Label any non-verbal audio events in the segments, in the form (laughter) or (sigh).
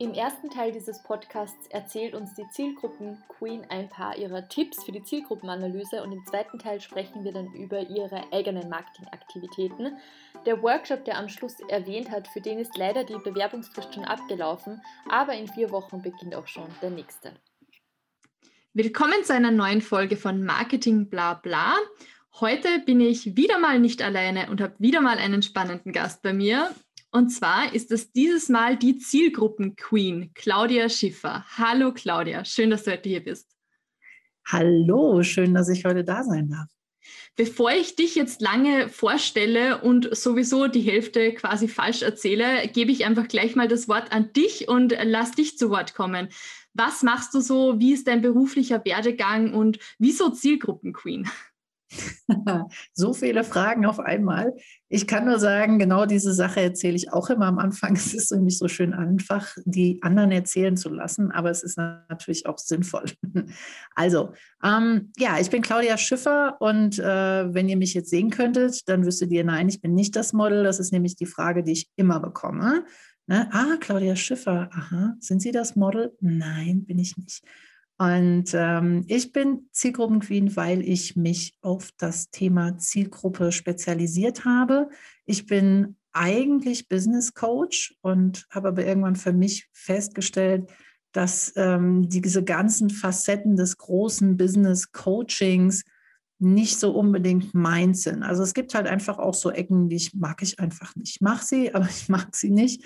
Im ersten Teil dieses Podcasts erzählt uns die Zielgruppen Queen ein paar ihrer Tipps für die Zielgruppenanalyse und im zweiten Teil sprechen wir dann über ihre eigenen Marketingaktivitäten. Der Workshop, der am Schluss erwähnt hat, für den ist leider die Bewerbungsfrist schon abgelaufen, aber in vier Wochen beginnt auch schon der nächste. Willkommen zu einer neuen Folge von Marketing Bla Bla. Heute bin ich wieder mal nicht alleine und habe wieder mal einen spannenden Gast bei mir. Und zwar ist es dieses Mal die Zielgruppen-Queen, Claudia Schiffer. Hallo Claudia, schön, dass du heute hier bist. Hallo, schön, dass ich heute da sein darf. Bevor ich dich jetzt lange vorstelle und sowieso die Hälfte quasi falsch erzähle, gebe ich einfach gleich mal das Wort an dich und lass dich zu Wort kommen. Was machst du so? Wie ist dein beruflicher Werdegang und wieso Zielgruppen-Queen? (laughs) so viele Fragen auf einmal. Ich kann nur sagen, genau diese Sache erzähle ich auch immer am Anfang. (laughs) Es ist nämlich so schön einfach, die anderen erzählen zu lassen, aber es ist natürlich auch sinnvoll. (laughs) Also, ähm, ja, ich bin Claudia Schiffer und äh, wenn ihr mich jetzt sehen könntet, dann wüsstet ihr, nein, ich bin nicht das Model. Das ist nämlich die Frage, die ich immer bekomme. Ne? Ah, Claudia Schiffer, aha, sind Sie das Model? Nein, bin ich nicht. Und ähm, ich bin Zielgruppenqueen, weil ich mich auf das Thema Zielgruppe spezialisiert habe. Ich bin eigentlich Business Coach und habe aber irgendwann für mich festgestellt, dass ähm, diese ganzen Facetten des großen Business Coachings nicht so unbedingt meins sind. Also es gibt halt einfach auch so Ecken, die ich mag ich einfach nicht. Ich mache sie, aber (laughs) ich mag sie nicht.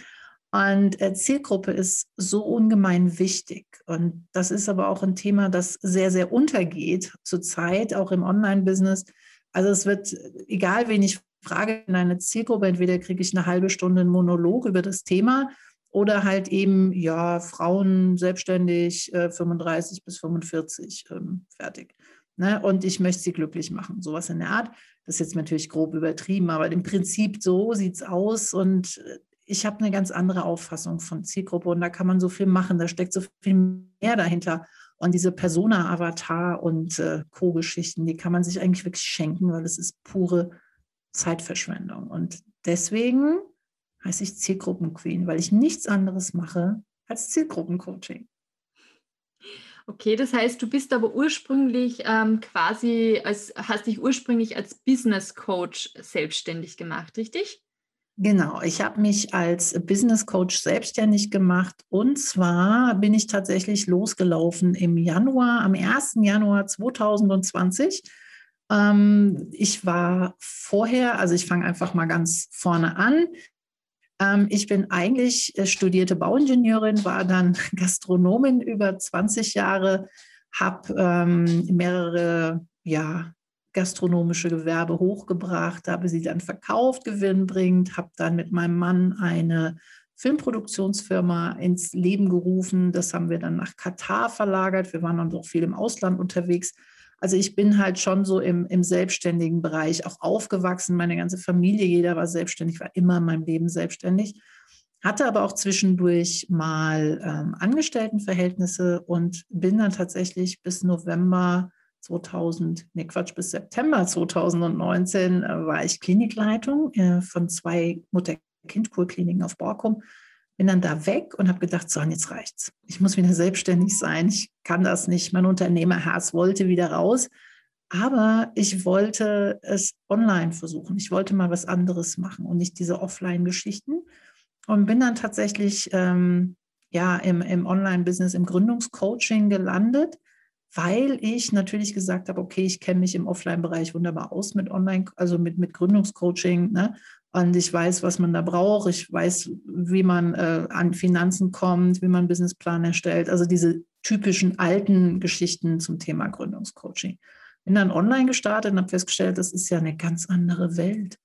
Und äh, Zielgruppe ist so ungemein wichtig. Und das ist aber auch ein Thema, das sehr, sehr untergeht zurzeit, auch im Online-Business. Also es wird, egal wen ich frage in eine Zielgruppe, entweder kriege ich eine halbe Stunde einen Monolog über das Thema oder halt eben, ja, Frauen selbstständig, äh, 35 bis 45, ähm, fertig. Ne? Und ich möchte sie glücklich machen, sowas in der Art. Das ist jetzt natürlich grob übertrieben, aber im Prinzip so sieht es aus. Und äh, ich habe eine ganz andere Auffassung von Zielgruppe und da kann man so viel machen, da steckt so viel mehr dahinter. Und diese Persona-Avatar und äh, Co-Geschichten, die kann man sich eigentlich wirklich schenken, weil es ist pure Zeitverschwendung. Und deswegen heiße ich Zielgruppenqueen, weil ich nichts anderes mache als Zielgruppencoaching. Okay, das heißt, du bist aber ursprünglich ähm, quasi, als, hast dich ursprünglich als Business Coach selbstständig gemacht, richtig? Genau, ich habe mich als Business Coach selbstständig gemacht und zwar bin ich tatsächlich losgelaufen im Januar, am 1. Januar 2020. Ähm, ich war vorher, also ich fange einfach mal ganz vorne an. Ähm, ich bin eigentlich äh, studierte Bauingenieurin, war dann (laughs) Gastronomin über 20 Jahre, habe ähm, mehrere ja, gastronomische Gewerbe hochgebracht, habe sie dann verkauft, gewinnbringend, habe dann mit meinem Mann eine Filmproduktionsfirma ins Leben gerufen. Das haben wir dann nach Katar verlagert. Wir waren dann auch viel im Ausland unterwegs. Also ich bin halt schon so im, im selbstständigen Bereich auch aufgewachsen. Meine ganze Familie, jeder war selbstständig, war immer in meinem Leben selbstständig. Hatte aber auch zwischendurch mal ähm, Angestelltenverhältnisse und bin dann tatsächlich bis November 2000, nee Quatsch, bis September 2019 äh, war ich Klinikleitung äh, von zwei Mutter-Kind-Kurkliniken auf Borkum. Bin dann da weg und habe gedacht, so, jetzt reicht's. Ich muss wieder selbstständig sein. Ich kann das nicht. Mein Unternehmerherz wollte wieder raus. Aber ich wollte es online versuchen. Ich wollte mal was anderes machen und nicht diese Offline-Geschichten. Und bin dann tatsächlich ähm, ja, im, im Online-Business, im Gründungscoaching gelandet weil ich natürlich gesagt habe, okay, ich kenne mich im Offline-Bereich wunderbar aus mit Online, also mit, mit Gründungscoaching, ne? Und ich weiß, was man da braucht. Ich weiß, wie man äh, an Finanzen kommt, wie man einen Businessplan erstellt. Also diese typischen alten Geschichten zum Thema Gründungscoaching. Bin dann online gestartet und habe festgestellt, das ist ja eine ganz andere Welt.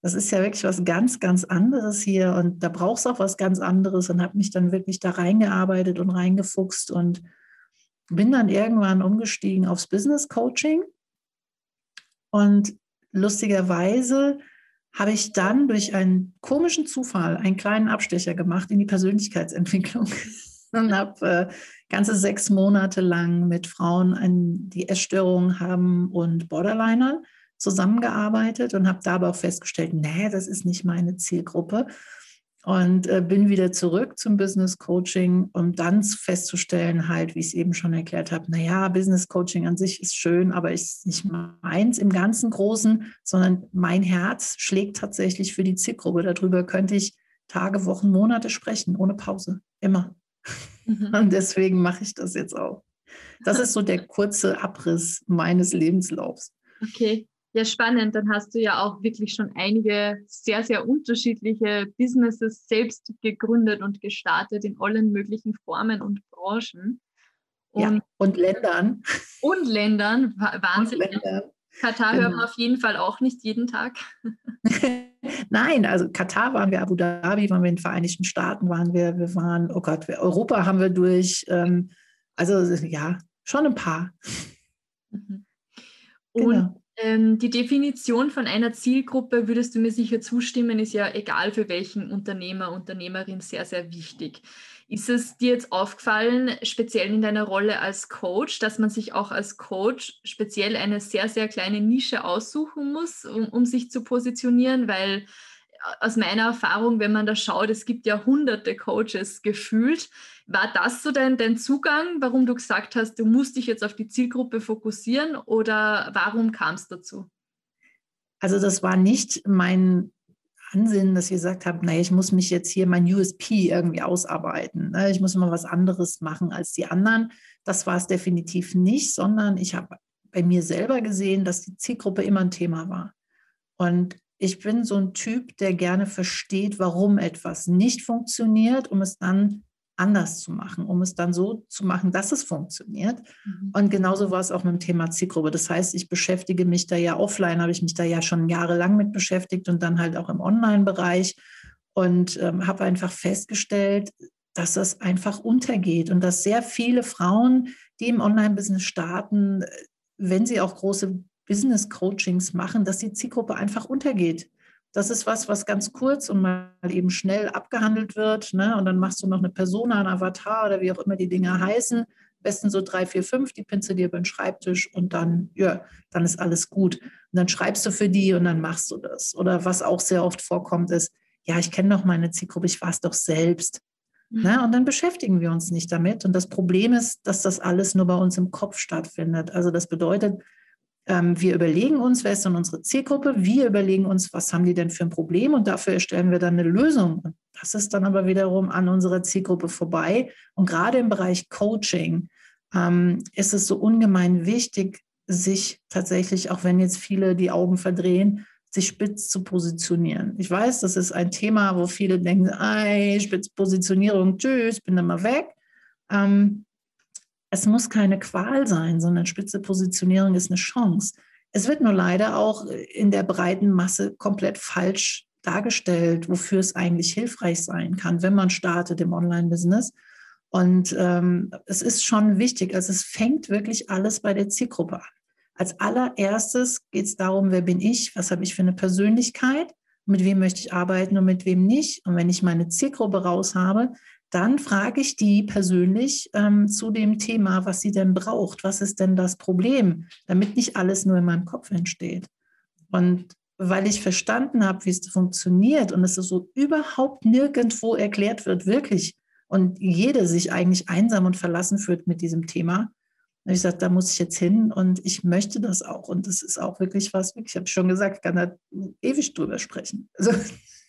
Das ist ja wirklich was ganz, ganz anderes hier und da brauchst du auch was ganz anderes und habe mich dann wirklich da reingearbeitet und reingefuchst und bin dann irgendwann umgestiegen aufs Business Coaching. Und lustigerweise habe ich dann durch einen komischen Zufall einen kleinen Abstecher gemacht in die Persönlichkeitsentwicklung (laughs) und habe äh, ganze sechs Monate lang mit Frauen, ein, die Essstörungen haben und Borderlinern zusammengearbeitet und habe dabei auch festgestellt, nee, das ist nicht meine Zielgruppe und äh, bin wieder zurück zum Business Coaching, um dann festzustellen, halt, wie ich es eben schon erklärt habe, naja, Business Coaching an sich ist schön, aber ist nicht meins im ganzen Großen, sondern mein Herz schlägt tatsächlich für die Zielgruppe. Darüber könnte ich Tage, Wochen, Monate sprechen, ohne Pause, immer. Mhm. (laughs) Und deswegen mache ich das jetzt auch. Das ist so der kurze Abriss meines Lebenslaufs. Okay. Ja, spannend. Dann hast du ja auch wirklich schon einige sehr, sehr unterschiedliche Businesses selbst gegründet und gestartet in allen möglichen Formen und Branchen. Und, ja, und Ländern. Und Ländern. Wahnsinn. Und Ländern. Katar genau. hören wir auf jeden Fall auch nicht jeden Tag. (laughs) Nein, also Katar waren wir, Abu Dhabi waren wir in den Vereinigten Staaten, waren wir, wir waren, oh Gott, Europa haben wir durch. Ähm, also ja, schon ein paar. Mhm. Und genau. Ähm, die Definition von einer Zielgruppe, würdest du mir sicher zustimmen, ist ja egal für welchen Unternehmer, Unternehmerin sehr, sehr wichtig. Ist es dir jetzt aufgefallen, speziell in deiner Rolle als Coach, dass man sich auch als Coach speziell eine sehr, sehr kleine Nische aussuchen muss, um, um sich zu positionieren? Weil aus meiner Erfahrung, wenn man da schaut, es gibt ja hunderte Coaches gefühlt. War das so dein, dein Zugang, warum du gesagt hast, du musst dich jetzt auf die Zielgruppe fokussieren oder warum kam es dazu? Also das war nicht mein Ansinnen, dass ich gesagt habe, naja, ich muss mich jetzt hier mein USP irgendwie ausarbeiten. Ne? Ich muss mal was anderes machen als die anderen. Das war es definitiv nicht, sondern ich habe bei mir selber gesehen, dass die Zielgruppe immer ein Thema war. Und ich bin so ein Typ, der gerne versteht, warum etwas nicht funktioniert, um es dann anders zu machen, um es dann so zu machen, dass es funktioniert. Mhm. Und genauso war es auch mit dem Thema Zielgruppe. Das heißt, ich beschäftige mich da ja offline, habe ich mich da ja schon jahrelang mit beschäftigt und dann halt auch im Online-Bereich und ähm, habe einfach festgestellt, dass das einfach untergeht und dass sehr viele Frauen, die im Online-Business starten, wenn sie auch große Business Coachings machen, dass die Zielgruppe einfach untergeht. Das ist was, was ganz kurz und mal eben schnell abgehandelt wird. Ne? Und dann machst du noch eine Persona, ein Avatar oder wie auch immer die Dinge heißen. besten so drei, vier, fünf, die pinst du dir über den Schreibtisch und dann, ja, dann ist alles gut. Und dann schreibst du für die und dann machst du das. Oder was auch sehr oft vorkommt, ist, ja, ich kenne doch meine Zielgruppe, ich war es doch selbst. Mhm. Ne? Und dann beschäftigen wir uns nicht damit. Und das Problem ist, dass das alles nur bei uns im Kopf stattfindet. Also das bedeutet, wir überlegen uns, wer ist denn unsere Zielgruppe? Wir überlegen uns, was haben die denn für ein Problem? Und dafür erstellen wir dann eine Lösung. Und das ist dann aber wiederum an unserer Zielgruppe vorbei. Und gerade im Bereich Coaching ähm, ist es so ungemein wichtig, sich tatsächlich, auch wenn jetzt viele die Augen verdrehen, sich spitz zu positionieren. Ich weiß, das ist ein Thema, wo viele denken, ey, Spitzpositionierung, tschüss, bin dann mal weg. Ähm, es muss keine Qual sein, sondern spitze Positionierung ist eine Chance. Es wird nur leider auch in der breiten Masse komplett falsch dargestellt, wofür es eigentlich hilfreich sein kann, wenn man startet im Online-Business. Und ähm, es ist schon wichtig, also es fängt wirklich alles bei der Zielgruppe an. Als allererstes geht es darum, wer bin ich, was habe ich für eine Persönlichkeit, mit wem möchte ich arbeiten und mit wem nicht. Und wenn ich meine Zielgruppe raus habe, dann frage ich die persönlich ähm, zu dem Thema, was sie denn braucht. Was ist denn das Problem, damit nicht alles nur in meinem Kopf entsteht. Und weil ich verstanden habe, wie es funktioniert und es so überhaupt nirgendwo erklärt wird, wirklich, und jede sich eigentlich einsam und verlassen fühlt mit diesem Thema, habe ich gesagt, da muss ich jetzt hin und ich möchte das auch. Und das ist auch wirklich was, ich habe schon gesagt, ich kann da ewig drüber sprechen. Also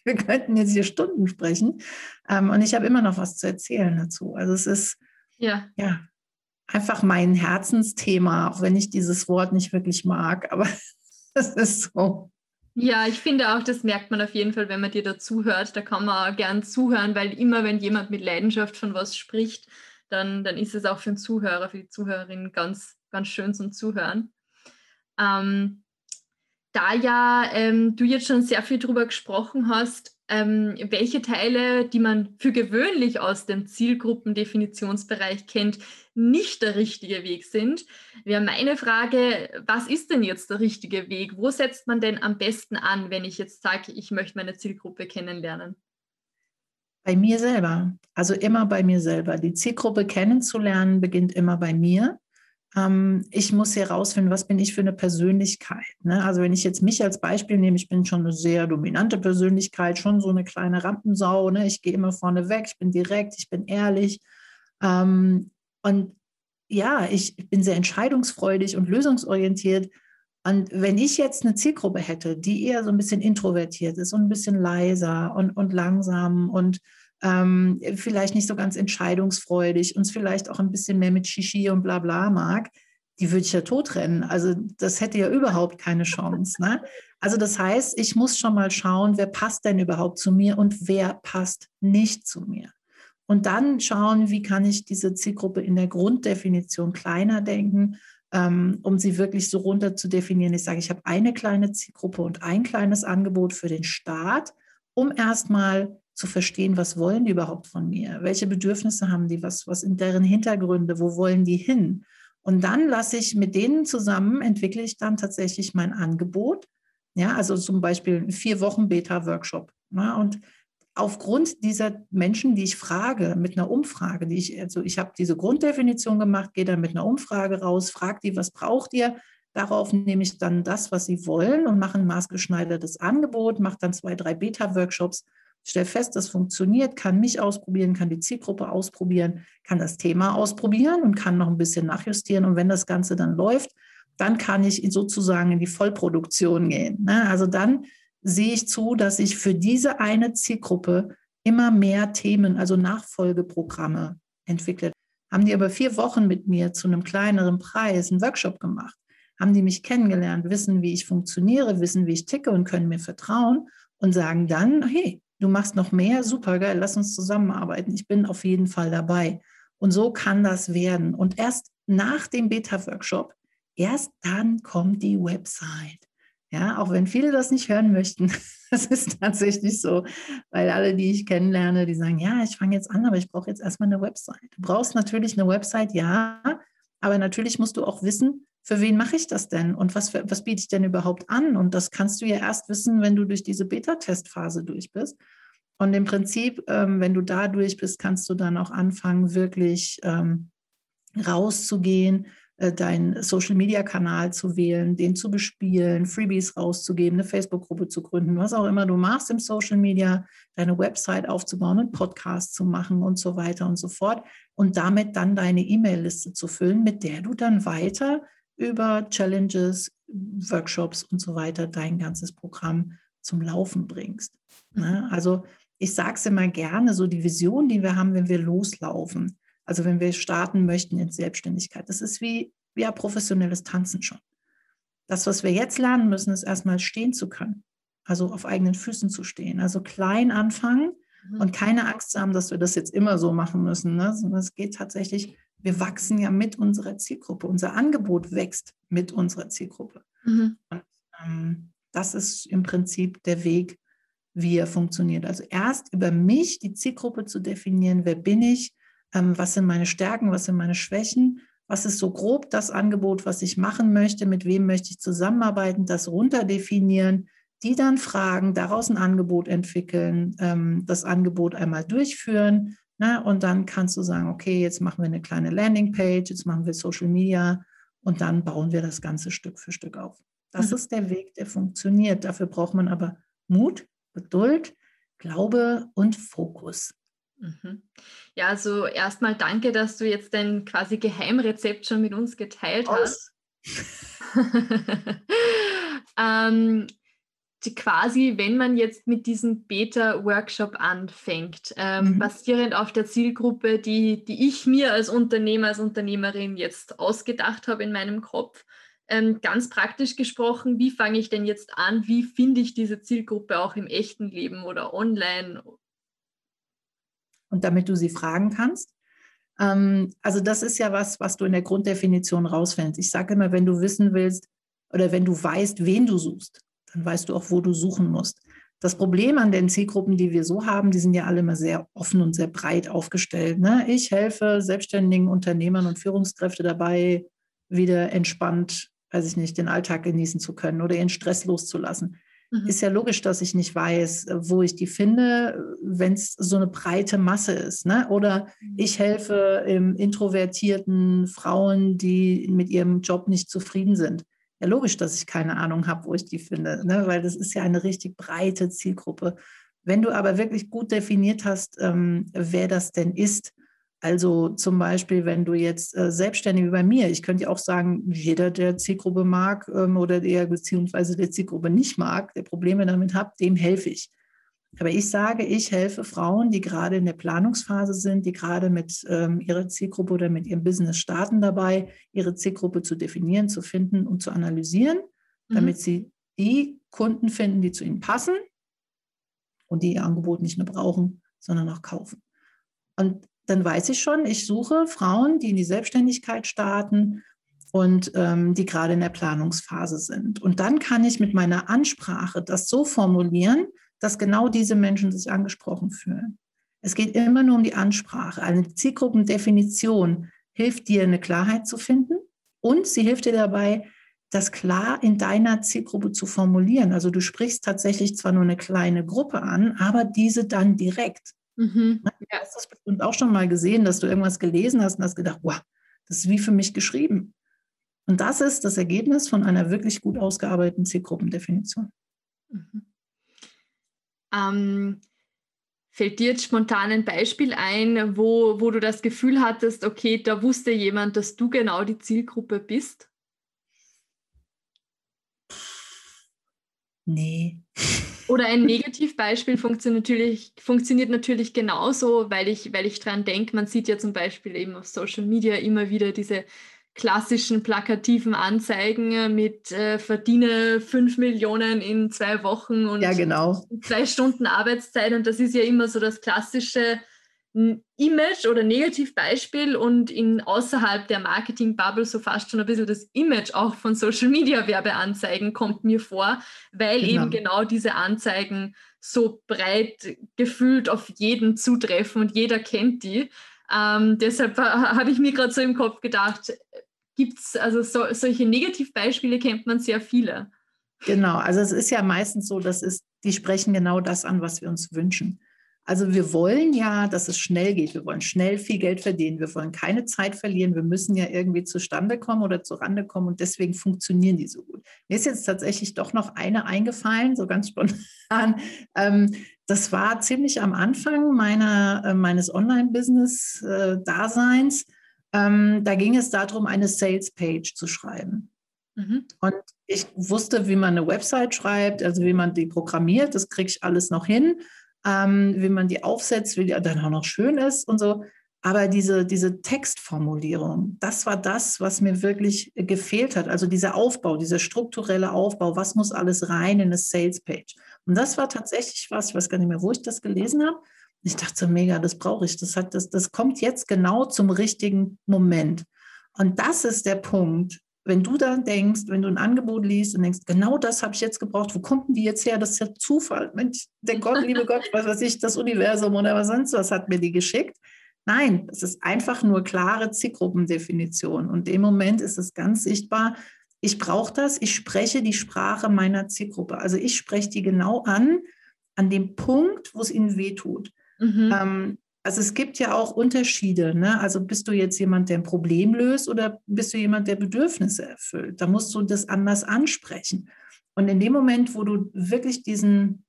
(laughs) wir könnten jetzt hier Stunden sprechen. Ähm, und ich habe immer noch was zu erzählen dazu. Also es ist ja. ja einfach mein Herzensthema, auch wenn ich dieses Wort nicht wirklich mag, aber (laughs) es ist so. Ja, ich finde auch, das merkt man auf jeden Fall, wenn man dir dazu hört. Da kann man gern zuhören, weil immer, wenn jemand mit Leidenschaft von was spricht, dann, dann ist es auch für den Zuhörer, für die Zuhörerin ganz, ganz schön zum Zuhören. Ähm, da ja ähm, du jetzt schon sehr viel darüber gesprochen hast, ähm, welche Teile, die man für gewöhnlich aus dem Zielgruppendefinitionsbereich kennt, nicht der richtige Weg sind. Wäre meine Frage, was ist denn jetzt der richtige Weg? Wo setzt man denn am besten an, wenn ich jetzt sage, ich möchte meine Zielgruppe kennenlernen? Bei mir selber, also immer bei mir selber. Die Zielgruppe kennenzulernen beginnt immer bei mir. Ähm, ich muss herausfinden, was bin ich für eine Persönlichkeit. Ne? Also wenn ich jetzt mich als Beispiel nehme, ich bin schon eine sehr dominante Persönlichkeit, schon so eine kleine Rampensau. Ne? Ich gehe immer vorne weg, ich bin direkt, ich bin ehrlich. Ähm, und ja, ich bin sehr entscheidungsfreudig und lösungsorientiert. Und wenn ich jetzt eine Zielgruppe hätte, die eher so ein bisschen introvertiert ist und ein bisschen leiser und, und langsam und ähm, vielleicht nicht so ganz entscheidungsfreudig, uns vielleicht auch ein bisschen mehr mit Shishi und bla bla mag, die würde ich ja totrennen. Also das hätte ja überhaupt keine Chance. Ne? Also das heißt, ich muss schon mal schauen, wer passt denn überhaupt zu mir und wer passt nicht zu mir. Und dann schauen, wie kann ich diese Zielgruppe in der Grunddefinition kleiner denken, ähm, um sie wirklich so runter zu definieren. Ich sage, ich habe eine kleine Zielgruppe und ein kleines Angebot für den Start, um erstmal zu verstehen, was wollen die überhaupt von mir? Welche Bedürfnisse haben die? Was, was sind deren Hintergründe? Wo wollen die hin? Und dann lasse ich mit denen zusammen, entwickle ich dann tatsächlich mein Angebot. Ja, also zum Beispiel vier Wochen Beta-Workshop. Ne? Und aufgrund dieser Menschen, die ich frage, mit einer Umfrage, die ich, also ich habe diese Grunddefinition gemacht, gehe dann mit einer Umfrage raus, frage die, was braucht ihr? Darauf nehme ich dann das, was sie wollen und mache ein maßgeschneidertes Angebot, mache dann zwei, drei Beta-Workshops stelle fest, das funktioniert, kann mich ausprobieren, kann die Zielgruppe ausprobieren, kann das Thema ausprobieren und kann noch ein bisschen nachjustieren. Und wenn das Ganze dann läuft, dann kann ich sozusagen in die Vollproduktion gehen. Ne? Also dann sehe ich zu, dass ich für diese eine Zielgruppe immer mehr Themen, also Nachfolgeprogramme entwickle. Haben die aber vier Wochen mit mir zu einem kleineren Preis einen Workshop gemacht, haben die mich kennengelernt, wissen, wie ich funktioniere, wissen, wie ich ticke und können mir vertrauen und sagen dann, hey, du machst noch mehr, super geil, lass uns zusammenarbeiten. Ich bin auf jeden Fall dabei. Und so kann das werden. Und erst nach dem Beta-Workshop, erst dann kommt die Website. Ja, auch wenn viele das nicht hören möchten, (laughs) das ist tatsächlich so, weil alle, die ich kennenlerne, die sagen, ja, ich fange jetzt an, aber ich brauche jetzt erstmal eine Website. Du brauchst natürlich eine Website, ja, aber natürlich musst du auch wissen, für wen mache ich das denn und was, was biete ich denn überhaupt an? Und das kannst du ja erst wissen, wenn du durch diese Beta-Testphase durch bist. Und im Prinzip, ähm, wenn du da durch bist, kannst du dann auch anfangen, wirklich ähm, rauszugehen, deinen Social-Media-Kanal zu wählen, den zu bespielen, Freebies rauszugeben, eine Facebook-Gruppe zu gründen, was auch immer du machst im Social Media, deine Website aufzubauen, einen Podcast zu machen und so weiter und so fort. Und damit dann deine E-Mail-Liste zu füllen, mit der du dann weiter über Challenges, Workshops und so weiter dein ganzes Programm zum Laufen bringst. Ne? Also ich sage es immer gerne, so die Vision, die wir haben, wenn wir loslaufen, also wenn wir starten möchten in Selbstständigkeit, das ist wie, ein professionelles Tanzen schon. Das, was wir jetzt lernen müssen, ist erstmal stehen zu können, also auf eigenen Füßen zu stehen, also klein anfangen mhm. und keine Angst zu haben, dass wir das jetzt immer so machen müssen, ne? sondern es geht tatsächlich wir wachsen ja mit unserer Zielgruppe. Unser Angebot wächst mit unserer Zielgruppe. Mhm. Und, ähm, das ist im Prinzip der Weg, wie er funktioniert. Also erst über mich die Zielgruppe zu definieren, wer bin ich, ähm, was sind meine Stärken, was sind meine Schwächen, was ist so grob das Angebot, was ich machen möchte, mit wem möchte ich zusammenarbeiten, das runterdefinieren, die dann fragen, daraus ein Angebot entwickeln, ähm, das Angebot einmal durchführen Ne? Und dann kannst du sagen, okay, jetzt machen wir eine kleine Landingpage, jetzt machen wir Social Media und dann bauen wir das Ganze Stück für Stück auf. Das mhm. ist der Weg, der funktioniert. Dafür braucht man aber Mut, Geduld, Glaube und Fokus. Mhm. Ja, also erstmal danke, dass du jetzt dein quasi Geheimrezept schon mit uns geteilt hast. (laughs) ähm, quasi, wenn man jetzt mit diesem Beta-Workshop anfängt, ähm, mhm. basierend auf der Zielgruppe, die, die ich mir als Unternehmer, als Unternehmerin jetzt ausgedacht habe in meinem Kopf, ähm, ganz praktisch gesprochen, wie fange ich denn jetzt an? Wie finde ich diese Zielgruppe auch im echten Leben oder online? Und damit du sie fragen kannst? Ähm, also das ist ja was, was du in der Grunddefinition rausfindest. Ich sage immer, wenn du wissen willst oder wenn du weißt, wen du suchst, dann weißt du auch, wo du suchen musst. Das Problem an den Zielgruppen, die wir so haben, die sind ja alle immer sehr offen und sehr breit aufgestellt. Ne? Ich helfe selbstständigen Unternehmern und Führungskräfte dabei, wieder entspannt, weiß ich nicht, den Alltag genießen zu können oder ihren Stress loszulassen. Mhm. Ist ja logisch, dass ich nicht weiß, wo ich die finde, wenn es so eine breite Masse ist. Ne? Oder mhm. ich helfe ähm, introvertierten Frauen, die mit ihrem Job nicht zufrieden sind. Ja, logisch, dass ich keine Ahnung habe, wo ich die finde, ne? weil das ist ja eine richtig breite Zielgruppe. Wenn du aber wirklich gut definiert hast, ähm, wer das denn ist, also zum Beispiel, wenn du jetzt äh, selbstständig wie bei mir, ich könnte ja auch sagen, jeder, der Zielgruppe mag ähm, oder der beziehungsweise der Zielgruppe nicht mag, der Probleme damit hat, dem helfe ich. Aber ich sage, ich helfe Frauen, die gerade in der Planungsphase sind, die gerade mit ähm, ihrer Zielgruppe oder mit ihrem Business starten dabei, ihre Zielgruppe zu definieren, zu finden und zu analysieren, mhm. damit sie die Kunden finden, die zu ihnen passen und die ihr Angebot nicht nur brauchen, sondern auch kaufen. Und dann weiß ich schon, ich suche Frauen, die in die Selbstständigkeit starten und ähm, die gerade in der Planungsphase sind. Und dann kann ich mit meiner Ansprache das so formulieren, dass genau diese Menschen sich angesprochen fühlen. Es geht immer nur um die Ansprache. Eine Zielgruppendefinition hilft dir, eine Klarheit zu finden und sie hilft dir dabei, das klar in deiner Zielgruppe zu formulieren. Also du sprichst tatsächlich zwar nur eine kleine Gruppe an, aber diese dann direkt. Mhm. Ja, hast das bestimmt auch schon mal gesehen, dass du irgendwas gelesen hast und hast gedacht, wow, das ist wie für mich geschrieben. Und das ist das Ergebnis von einer wirklich gut ausgearbeiteten Zielgruppendefinition. Mhm. Ähm, fällt dir jetzt spontan ein Beispiel ein, wo, wo du das Gefühl hattest, okay, da wusste jemand, dass du genau die Zielgruppe bist? Nee. (laughs) Oder ein Negativbeispiel funktioniert natürlich, funktioniert natürlich genauso, weil ich, weil ich dran denke, man sieht ja zum Beispiel eben auf Social Media immer wieder diese klassischen plakativen Anzeigen mit äh, verdiene 5 Millionen in zwei Wochen und ja, genau. zwei Stunden Arbeitszeit. Und das ist ja immer so das klassische Image oder Negativbeispiel und in außerhalb der Marketing-Bubble so fast schon ein bisschen das Image auch von Social Media Werbeanzeigen kommt mir vor, weil genau. eben genau diese Anzeigen so breit gefühlt auf jeden zutreffen und jeder kennt die. Ähm, deshalb habe ich mir gerade so im Kopf gedacht, gibt es also so, solche Negativbeispiele kennt man sehr viele. Genau, also es ist ja meistens so, dass es, die sprechen genau das an, was wir uns wünschen. Also wir wollen ja, dass es schnell geht. Wir wollen schnell viel Geld verdienen. Wir wollen keine Zeit verlieren. Wir müssen ja irgendwie zustande kommen oder zurande kommen und deswegen funktionieren die so gut. Mir ist jetzt tatsächlich doch noch eine eingefallen, so ganz (laughs) spontan. Ähm, das war ziemlich am Anfang meiner, äh, meines Online-Business-Daseins. Ähm, da ging es darum, eine Sales-Page zu schreiben. Mhm. Und ich wusste, wie man eine Website schreibt, also wie man die programmiert. Das kriege ich alles noch hin ähm, wie man die aufsetzt, wie die dann auch noch schön ist und so. Aber diese, diese Textformulierung, das war das, was mir wirklich gefehlt hat. Also dieser Aufbau, dieser strukturelle Aufbau, was muss alles rein in eine Sales-Page? Und das war tatsächlich was, ich weiß gar nicht mehr, wo ich das gelesen habe. Ich dachte so, mega, das brauche ich. Das, hat, das, das kommt jetzt genau zum richtigen Moment. Und das ist der Punkt, wenn du dann denkst, wenn du ein Angebot liest und denkst, genau das habe ich jetzt gebraucht, wo kommt denn die jetzt her? Das ist ja Zufall. Mensch, der Gott, (laughs) liebe Gott, was weiß ich, das Universum oder was sonst was hat mir die geschickt. Nein, es ist einfach nur klare Zielgruppendefinition. Und im Moment ist es ganz sichtbar, ich brauche das, ich spreche die Sprache meiner Zielgruppe. Also ich spreche die genau an, an dem Punkt, wo es ihnen wehtut. Mhm. Ähm, also es gibt ja auch Unterschiede. Ne? Also bist du jetzt jemand, der ein Problem löst oder bist du jemand, der Bedürfnisse erfüllt? Da musst du das anders ansprechen. Und in dem Moment, wo du wirklich diesen,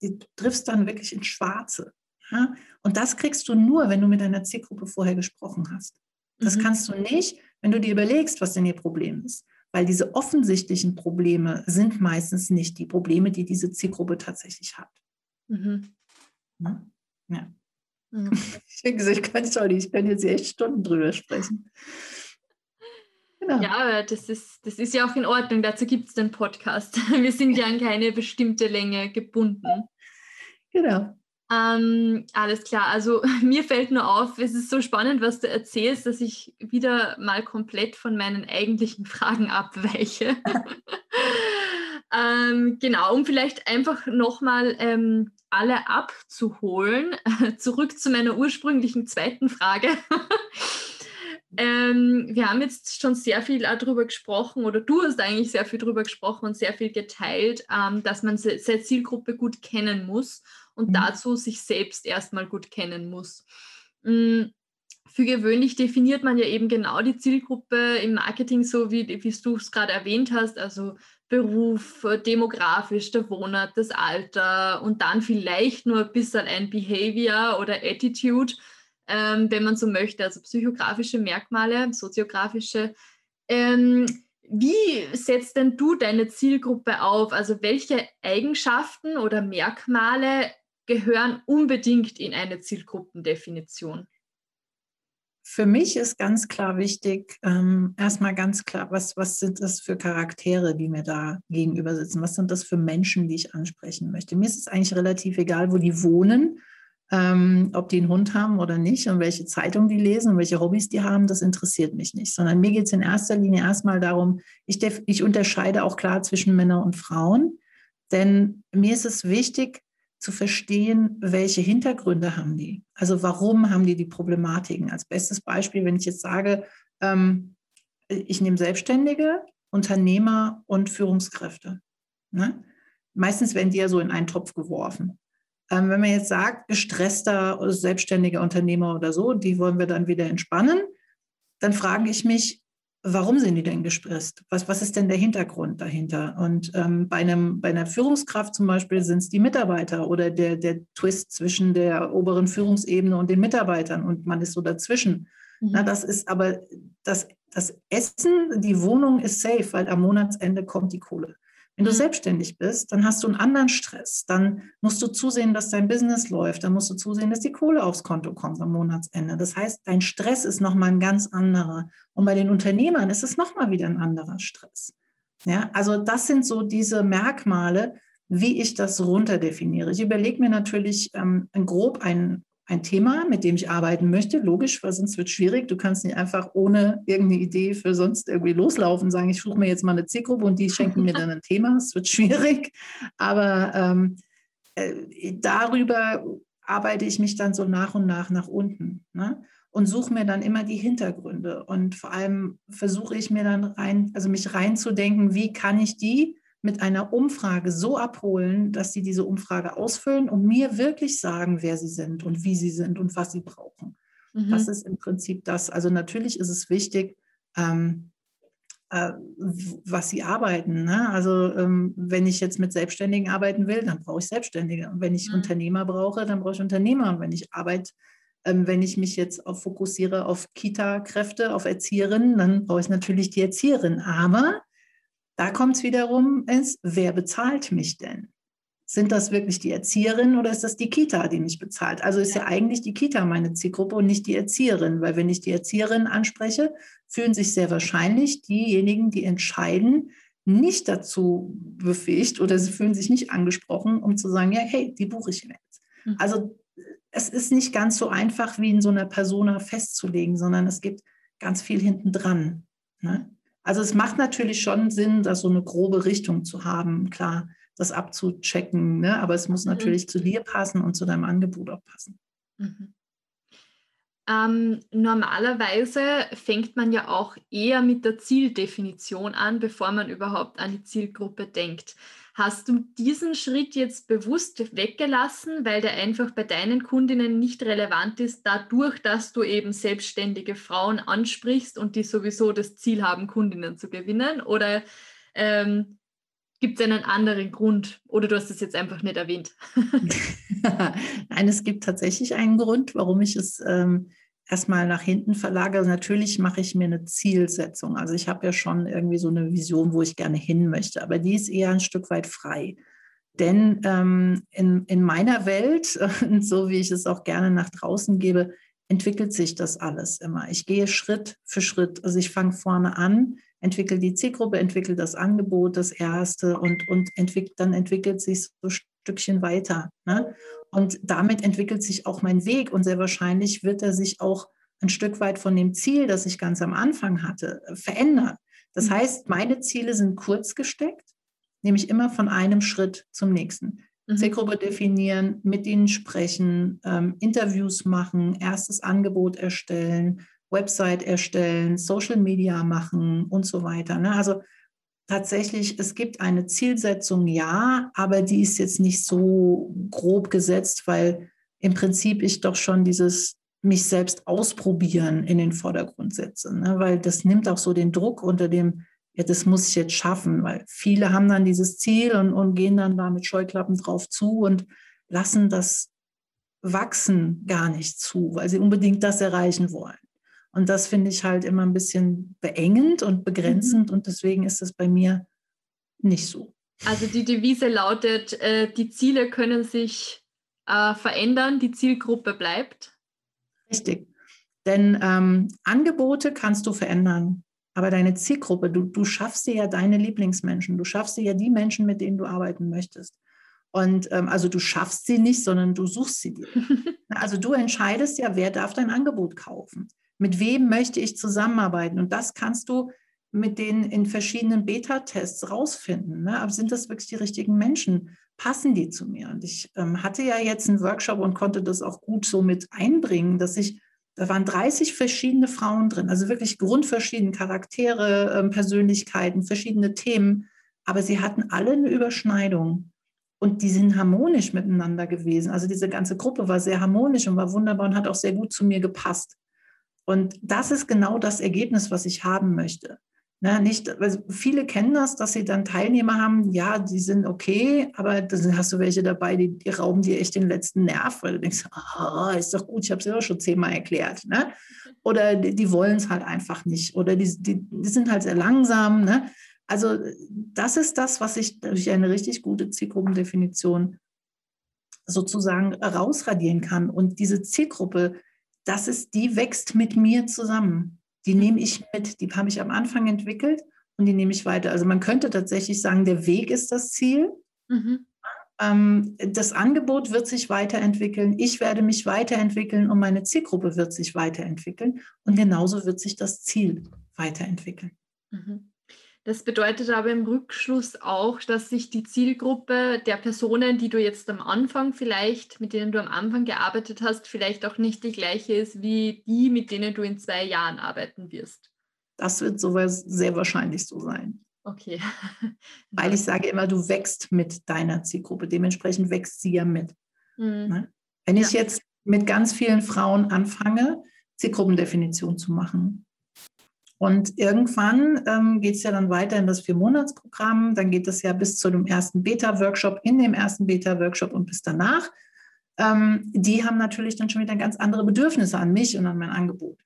du triffst dann wirklich ins Schwarze. Ja? Und das kriegst du nur, wenn du mit deiner Zielgruppe vorher gesprochen hast. Das mhm. kannst du nicht, wenn du dir überlegst, was denn ihr Problem ist. Weil diese offensichtlichen Probleme sind meistens nicht die Probleme, die diese Zielgruppe tatsächlich hat. Mhm. Ja. (laughs) Ich kann schon ich kann jetzt echt Stunden drüber sprechen. Genau. Ja, aber das ist, das ist ja auch in Ordnung. Dazu gibt es den Podcast. (laughs) Wir sind ja an keine bestimmte Länge gebunden. Genau. Ähm, alles klar. Also (laughs) mir fällt nur auf, es ist so spannend, was du erzählst, dass ich wieder mal komplett von meinen eigentlichen Fragen abweiche. Ähm, genau, um vielleicht einfach nochmal ähm, alle abzuholen, (laughs) zurück zu meiner ursprünglichen zweiten Frage. (laughs) ähm, wir haben jetzt schon sehr viel darüber gesprochen, oder du hast eigentlich sehr viel darüber gesprochen und sehr viel geteilt, ähm, dass man seine Zielgruppe gut kennen muss und mhm. dazu sich selbst erstmal gut kennen muss. Mhm für gewöhnlich definiert man ja eben genau die Zielgruppe im Marketing so, wie, wie du es gerade erwähnt hast, also Beruf, demografisch, der Wohnort, das Alter und dann vielleicht nur ein bisschen ein Behavior oder Attitude, ähm, wenn man so möchte, also psychografische Merkmale, soziografische. Ähm, wie setzt denn du deine Zielgruppe auf? Also welche Eigenschaften oder Merkmale gehören unbedingt in eine Zielgruppendefinition? Für mich ist ganz klar wichtig, ähm, erstmal ganz klar, was, was sind das für Charaktere, die mir da gegenüber sitzen? Was sind das für Menschen, die ich ansprechen möchte? Mir ist es eigentlich relativ egal, wo die wohnen, ähm, ob die einen Hund haben oder nicht und welche Zeitung die lesen und welche Hobbys die haben, das interessiert mich nicht, sondern mir geht es in erster Linie erstmal darum, ich, ich unterscheide auch klar zwischen Männern und Frauen, denn mir ist es wichtig, zu verstehen, welche Hintergründe haben die. Also warum haben die die Problematiken? Als bestes Beispiel, wenn ich jetzt sage, ähm, ich nehme Selbstständige, Unternehmer und Führungskräfte. Ne? Meistens werden die ja so in einen Topf geworfen. Ähm, wenn man jetzt sagt, gestresster selbstständiger Unternehmer oder so, die wollen wir dann wieder entspannen, dann frage ich mich, warum sind die denn gestresst? Was, was ist denn der Hintergrund dahinter? Und ähm, bei, einem, bei einer Führungskraft zum Beispiel sind es die Mitarbeiter oder der, der Twist zwischen der oberen Führungsebene und den Mitarbeitern und man ist so dazwischen. Mhm. Na, das ist aber das, das Essen, die Wohnung ist safe, weil am Monatsende kommt die Kohle. Wenn du mhm. selbstständig bist, dann hast du einen anderen Stress. Dann musst du zusehen, dass dein Business läuft. Dann musst du zusehen, dass die Kohle aufs Konto kommt am Monatsende. Das heißt, dein Stress ist nochmal ein ganz anderer. Und bei den Unternehmern ist es nochmal wieder ein anderer Stress. Ja, also das sind so diese Merkmale, wie ich das runterdefiniere. Ich überlege mir natürlich ähm, grob ein, ein Thema, mit dem ich arbeiten möchte, logisch, weil sonst wird es schwierig. Du kannst nicht einfach ohne irgendeine Idee für sonst irgendwie loslaufen, sagen, ich suche mir jetzt mal eine Zielgruppe und die schenken mir dann ein (laughs) Thema. Es wird schwierig. Aber ähm, äh, darüber arbeite ich mich dann so nach und nach nach unten ne? und suche mir dann immer die Hintergründe. Und vor allem versuche ich mir dann rein, also mich reinzudenken, wie kann ich die mit einer Umfrage so abholen, dass sie diese Umfrage ausfüllen und mir wirklich sagen, wer sie sind und wie sie sind und was sie brauchen. Mhm. Das ist im Prinzip das. Also natürlich ist es wichtig, ähm, äh, was sie arbeiten. Ne? Also ähm, wenn ich jetzt mit Selbstständigen arbeiten will, dann brauche ich Selbstständige. Und wenn ich mhm. Unternehmer brauche, dann brauche ich Unternehmer. Und wenn ich Arbeit ähm, wenn ich mich jetzt auf fokussiere auf Kita-Kräfte, auf Erzieherinnen, dann brauche ich natürlich die Erzieherin. Aber da kommt es wiederum ins, wer bezahlt mich denn? Sind das wirklich die Erzieherinnen oder ist das die Kita, die mich bezahlt? Also ist ja. ja eigentlich die Kita meine Zielgruppe und nicht die Erzieherin, weil wenn ich die Erzieherin anspreche, fühlen sich sehr wahrscheinlich diejenigen, die entscheiden, nicht dazu befähigt oder sie fühlen sich nicht angesprochen, um zu sagen, ja, hey, die buche ich jetzt. Mhm. Also es ist nicht ganz so einfach, wie in so einer Persona festzulegen, sondern es gibt ganz viel hinten dran. Ne? Also es macht natürlich schon Sinn, da so eine grobe Richtung zu haben, klar, das abzuchecken, ne? aber es muss natürlich mhm. zu dir passen und zu deinem Angebot auch passen. Mhm. Ähm, normalerweise fängt man ja auch eher mit der Zieldefinition an, bevor man überhaupt an die Zielgruppe denkt. Hast du diesen Schritt jetzt bewusst weggelassen, weil der einfach bei deinen Kundinnen nicht relevant ist, dadurch, dass du eben selbstständige Frauen ansprichst und die sowieso das Ziel haben, Kundinnen zu gewinnen? Oder ähm, gibt es einen anderen Grund? Oder du hast es jetzt einfach nicht erwähnt? (laughs) Nein, es gibt tatsächlich einen Grund, warum ich es ähm, erstmal nach hinten verlagere. Natürlich mache ich mir eine Zielsetzung. Also ich habe ja schon irgendwie so eine Vision, wo ich gerne hin möchte, aber die ist eher ein Stück weit frei. Denn ähm, in, in meiner Welt, (laughs) so wie ich es auch gerne nach draußen gebe, entwickelt sich das alles immer. Ich gehe Schritt für Schritt. Also ich fange vorne an, entwickle die Zielgruppe, entwickle das Angebot, das erste und, und entwickelt, dann entwickelt sich so Stückchen weiter. Ne? Und damit entwickelt sich auch mein Weg und sehr wahrscheinlich wird er sich auch ein Stück weit von dem Ziel, das ich ganz am Anfang hatte, verändern. Das mhm. heißt, meine Ziele sind kurz gesteckt. nämlich immer von einem Schritt zum nächsten. Mhm. Zielgruppe definieren, mit ihnen sprechen, ähm, Interviews machen, erstes Angebot erstellen, Website erstellen, Social Media machen und so weiter. Ne? Also tatsächlich, es gibt eine Zielsetzung, ja, aber die ist jetzt nicht so grob gesetzt, weil im Prinzip ich doch schon dieses mich selbst ausprobieren in den Vordergrund setze, ne? weil das nimmt auch so den Druck unter dem, ja, das muss ich jetzt schaffen, weil viele haben dann dieses Ziel und, und gehen dann da mit Scheuklappen drauf zu und lassen das Wachsen gar nicht zu, weil sie unbedingt das erreichen wollen. Und das finde ich halt immer ein bisschen beengend und begrenzend mhm. und deswegen ist es bei mir nicht so. Also die Devise lautet, äh, die Ziele können sich äh, verändern, die Zielgruppe bleibt. Richtig. Denn ähm, Angebote kannst du verändern, aber deine Zielgruppe, du, du schaffst dir ja deine Lieblingsmenschen, du schaffst dir ja die Menschen, mit denen du arbeiten möchtest. Und ähm, also du schaffst sie nicht, sondern du suchst sie dir. (laughs) also du entscheidest ja, wer darf dein Angebot kaufen mit wem möchte ich zusammenarbeiten? Und das kannst du mit denen in verschiedenen Beta-Tests rausfinden. Ne? Aber sind das wirklich die richtigen Menschen? Passen die zu mir? Und ich ähm, hatte ja jetzt einen Workshop und konnte das auch gut so mit einbringen, dass ich, da waren 30 verschiedene Frauen drin, also wirklich grundverschiedene Charaktere, ähm, Persönlichkeiten, verschiedene Themen, aber sie hatten alle eine Überschneidung. Und die sind harmonisch miteinander gewesen. Also diese ganze Gruppe war sehr harmonisch und war wunderbar und hat auch sehr gut zu mir gepasst. Und das ist genau das Ergebnis, was ich haben möchte. Na, nicht, also viele kennen das, dass sie dann Teilnehmer haben, ja, die sind okay, aber dann hast du welche dabei, die, die rauben dir echt den letzten Nerv, weil du denkst, ah, ist doch gut, ich habe es ja schon zehnmal erklärt. Ne? Oder die, die wollen es halt einfach nicht. Oder die, die, die sind halt sehr langsam. Ne? Also das ist das, was ich durch eine richtig gute Zielgruppendefinition sozusagen rausradieren kann. Und diese Zielgruppe, das ist, die wächst mit mir zusammen. Die nehme ich mit, die habe ich am Anfang entwickelt und die nehme ich weiter. Also man könnte tatsächlich sagen, der Weg ist das Ziel. Mhm. Ähm, das Angebot wird sich weiterentwickeln, ich werde mich weiterentwickeln und meine Zielgruppe wird sich weiterentwickeln und genauso wird sich das Ziel weiterentwickeln. Mhm. Das bedeutet aber im Rückschluss auch, dass sich die Zielgruppe der Personen, die du jetzt am Anfang vielleicht, mit denen du am Anfang gearbeitet hast, vielleicht auch nicht die gleiche ist wie die, mit denen du in zwei Jahren arbeiten wirst. Das wird sowas sehr wahrscheinlich so sein. Okay. (laughs) Weil ich sage immer, du wächst mit deiner Zielgruppe. Dementsprechend wächst sie ja mit. Mhm. Ne? Wenn ich ja. jetzt mit ganz vielen Frauen anfange, Zielgruppendefinition zu machen, und irgendwann ähm, geht es ja dann weiter in das Vier-Monats-Programm. Dann geht es ja bis zu dem ersten Beta-Workshop, in dem ersten Beta-Workshop und bis danach. Ähm, die haben natürlich dann schon wieder ganz andere Bedürfnisse an mich und an mein Angebot.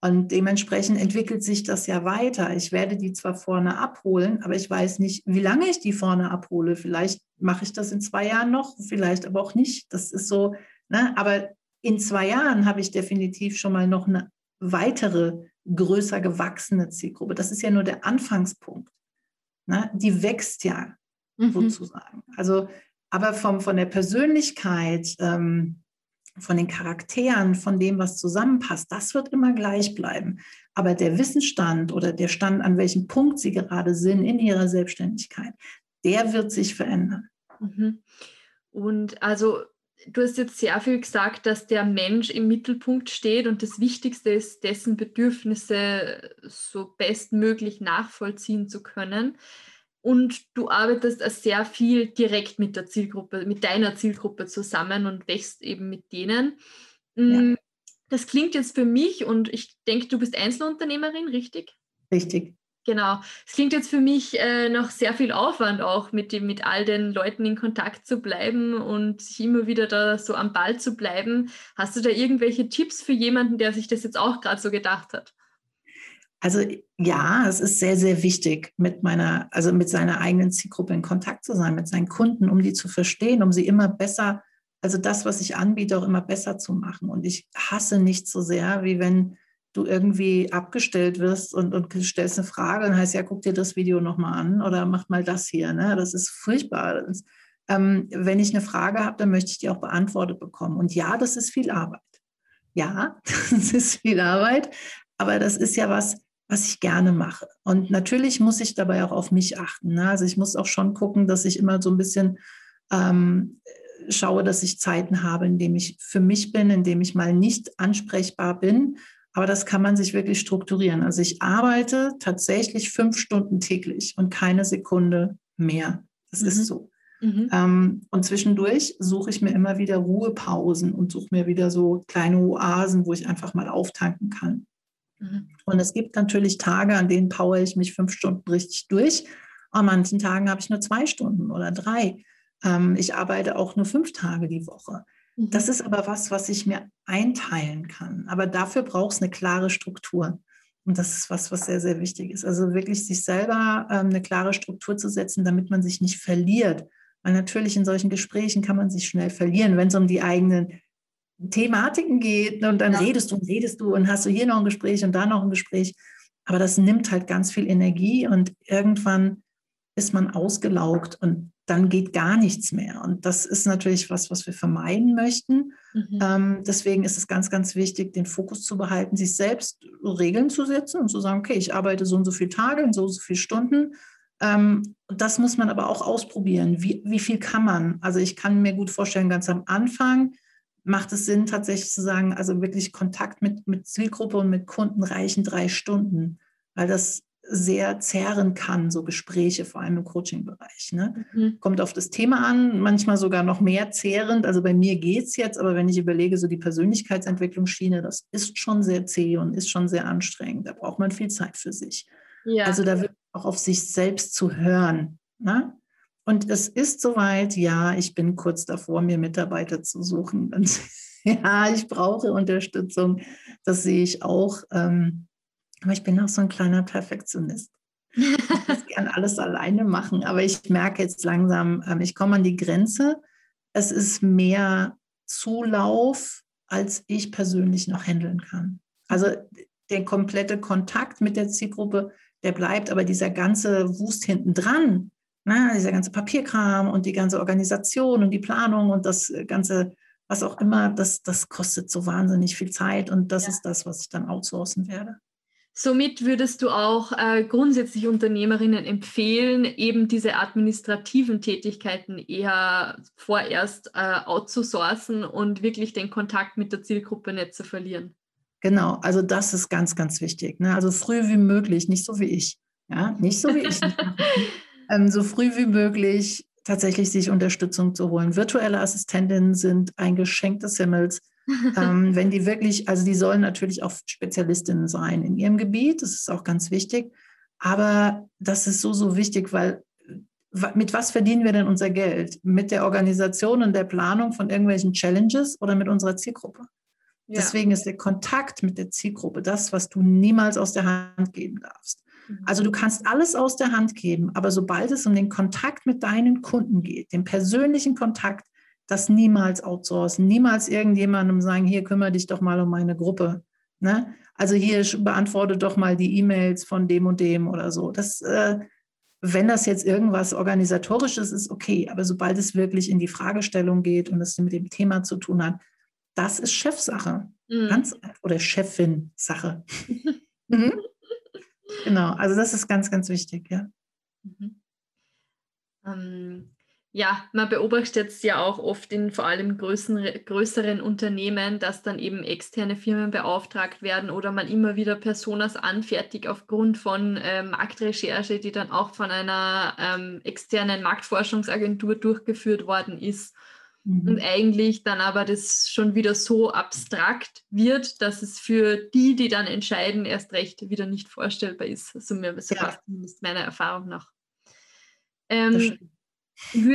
Und dementsprechend entwickelt sich das ja weiter. Ich werde die zwar vorne abholen, aber ich weiß nicht, wie lange ich die vorne abhole. Vielleicht mache ich das in zwei Jahren noch, vielleicht aber auch nicht. Das ist so, ne? aber in zwei Jahren habe ich definitiv schon mal noch eine weitere größer gewachsene Zielgruppe. Das ist ja nur der Anfangspunkt. Ne? Die wächst ja mhm. sozusagen. Also, aber vom, von der Persönlichkeit, ähm, von den Charakteren, von dem, was zusammenpasst, das wird immer gleich bleiben. Aber der Wissensstand oder der Stand, an welchem Punkt Sie gerade sind in Ihrer Selbstständigkeit, der wird sich verändern. Mhm. Und also du hast jetzt sehr viel gesagt, dass der Mensch im Mittelpunkt steht und das Wichtigste ist, dessen Bedürfnisse so bestmöglich nachvollziehen zu können. Und du arbeitest sehr viel direkt mit der Zielgruppe, mit deiner Zielgruppe zusammen und wächst eben mit denen. Ja. Mm, das klingt jetzt für mich und ich denke, du bist Einzelunternehmerin, richtig? Richtig. Genau. Es klingt jetzt für mich äh, noch sehr viel Aufwand auch, mit, dem, mit all den Leuten in Kontakt zu bleiben und sich immer wieder da so am Ball zu bleiben. Hast du da irgendwelche Tipps für jemanden, der sich das jetzt auch gerade so gedacht hat? Also ja, es ist sehr, sehr wichtig, mit meiner, also mit seiner eigenen Zielgruppe in Kontakt zu sein, mit seinen Kunden, um die zu verstehen, um sie immer besser, also das, was ich anbiete, auch immer besser zu machen. Und ich hasse nicht so sehr, wie wenn du irgendwie abgestellt wirst und, und stellst eine Frage und heißt, ja, guck dir das Video nochmal an oder mach mal das hier. Ne? Das ist furchtbar. Das, ähm, wenn ich eine Frage habe, dann möchte ich die auch beantwortet bekommen. Und ja, das ist viel Arbeit. Ja, (laughs) das ist viel Arbeit, aber das ist ja was, was ich gerne mache. Und natürlich muss ich dabei auch auf mich achten. Ne? Also ich muss auch schon gucken, dass ich immer so ein bisschen ähm, schaue, dass ich Zeiten habe, in denen ich für mich bin, in denen ich mal nicht ansprechbar bin. Aber das kann man sich wirklich strukturieren. Also ich arbeite tatsächlich fünf Stunden täglich und keine Sekunde mehr. Das mhm. ist so. Mhm. Ähm, und zwischendurch suche ich mir immer wieder Ruhepausen und suche mir wieder so kleine Oasen, wo ich einfach mal auftanken kann. Mhm. Und es gibt natürlich Tage, an denen power ich mich fünf Stunden richtig durch. An manchen Tagen habe ich nur zwei Stunden oder drei. Ähm, ich arbeite auch nur fünf Tage die Woche. Mhm. Das ist aber was, was ich mir einteilen kann. Aber dafür braucht es eine klare Struktur. Und das ist was, was sehr, sehr wichtig ist. Also wirklich sich selber ähm, eine klare Struktur zu setzen, damit man sich nicht verliert. Weil natürlich in solchen Gesprächen kann man sich schnell verlieren, wenn es um die eigenen Thematiken geht. Und dann ja. redest du und redest du und hast du hier noch ein Gespräch und da noch ein Gespräch. Aber das nimmt halt ganz viel Energie und irgendwann ist man ausgelaugt und dann geht gar nichts mehr. Und das ist natürlich was, was wir vermeiden möchten. Mhm. Ähm, deswegen ist es ganz, ganz wichtig, den Fokus zu behalten, sich selbst Regeln zu setzen und zu sagen, okay, ich arbeite so und so viele Tage und so und so viele Stunden. Ähm, das muss man aber auch ausprobieren. Wie, wie viel kann man? Also ich kann mir gut vorstellen, ganz am Anfang macht es Sinn, tatsächlich zu sagen, also wirklich Kontakt mit, mit Zielgruppe und mit Kunden reichen drei Stunden, weil das sehr zehren kann, so Gespräche, vor allem im Coaching-Bereich. Ne? Mhm. Kommt auf das Thema an, manchmal sogar noch mehr zehrend. Also bei mir geht es jetzt, aber wenn ich überlege, so die Persönlichkeitsentwicklungsschiene, das ist schon sehr zäh und ist schon sehr anstrengend. Da braucht man viel Zeit für sich. Ja. Also da wird auch auf sich selbst zu hören. Ne? Und es ist soweit, ja, ich bin kurz davor, mir Mitarbeiter zu suchen. Und (laughs) ja, ich brauche Unterstützung. Das sehe ich auch. Ähm, aber ich bin auch so ein kleiner Perfektionist. Ich (laughs) gerne alles alleine machen, aber ich merke jetzt langsam, ähm, ich komme an die Grenze. Es ist mehr Zulauf, als ich persönlich noch handeln kann. Also der komplette Kontakt mit der Zielgruppe, der bleibt, aber dieser ganze Wust hinten dran, ne, dieser ganze Papierkram und die ganze Organisation und die Planung und das ganze, was auch immer, das, das kostet so wahnsinnig viel Zeit und das ja. ist das, was ich dann outsourcen werde. Somit würdest du auch äh, grundsätzlich Unternehmerinnen empfehlen, eben diese administrativen Tätigkeiten eher vorerst äh, outzusourcen und wirklich den Kontakt mit der Zielgruppe nicht zu verlieren. Genau, also das ist ganz, ganz wichtig. Ne? Also früh wie möglich, nicht so wie ich. Ja, nicht so wie ich. (laughs) ähm, so früh wie möglich tatsächlich sich Unterstützung zu holen. Virtuelle Assistentinnen sind ein Geschenk des Himmels ähm, (laughs) wenn die wirklich, also die sollen natürlich auch Spezialistinnen sein in ihrem Gebiet, das ist auch ganz wichtig. Aber das ist so, so wichtig, weil mit was verdienen wir denn unser Geld? Mit der Organisation und der Planung von irgendwelchen Challenges oder mit unserer Zielgruppe? Ja. Deswegen ist der Kontakt mit der Zielgruppe das, was du niemals aus der Hand geben darfst. Mhm. Also du kannst alles aus der Hand geben, aber sobald es um den Kontakt mit deinen Kunden geht, den persönlichen Kontakt, das niemals outsourcen, niemals irgendjemandem sagen, hier kümmere dich doch mal um meine Gruppe. Ne? Also hier beantworte doch mal die E-Mails von dem und dem oder so. Das, äh, wenn das jetzt irgendwas Organisatorisches ist, okay, aber sobald es wirklich in die Fragestellung geht und es mit dem Thema zu tun hat, das ist Chefsache. Mhm. Ganz, oder Chefin-Sache. (laughs) mhm. Genau, also das ist ganz, ganz wichtig, ja. Mhm. Ähm, ja, man beobachtet es ja auch oft in vor allem größeren, größeren Unternehmen, dass dann eben externe Firmen beauftragt werden oder man immer wieder Personas anfertigt aufgrund von äh, Marktrecherche, die dann auch von einer ähm, externen Marktforschungsagentur durchgeführt worden ist. Mhm. Und eigentlich dann aber das schon wieder so abstrakt wird, dass es für die, die dann entscheiden, erst recht wieder nicht vorstellbar ist. Also mir, so ja. zumindest meiner Erfahrung nach. Ähm,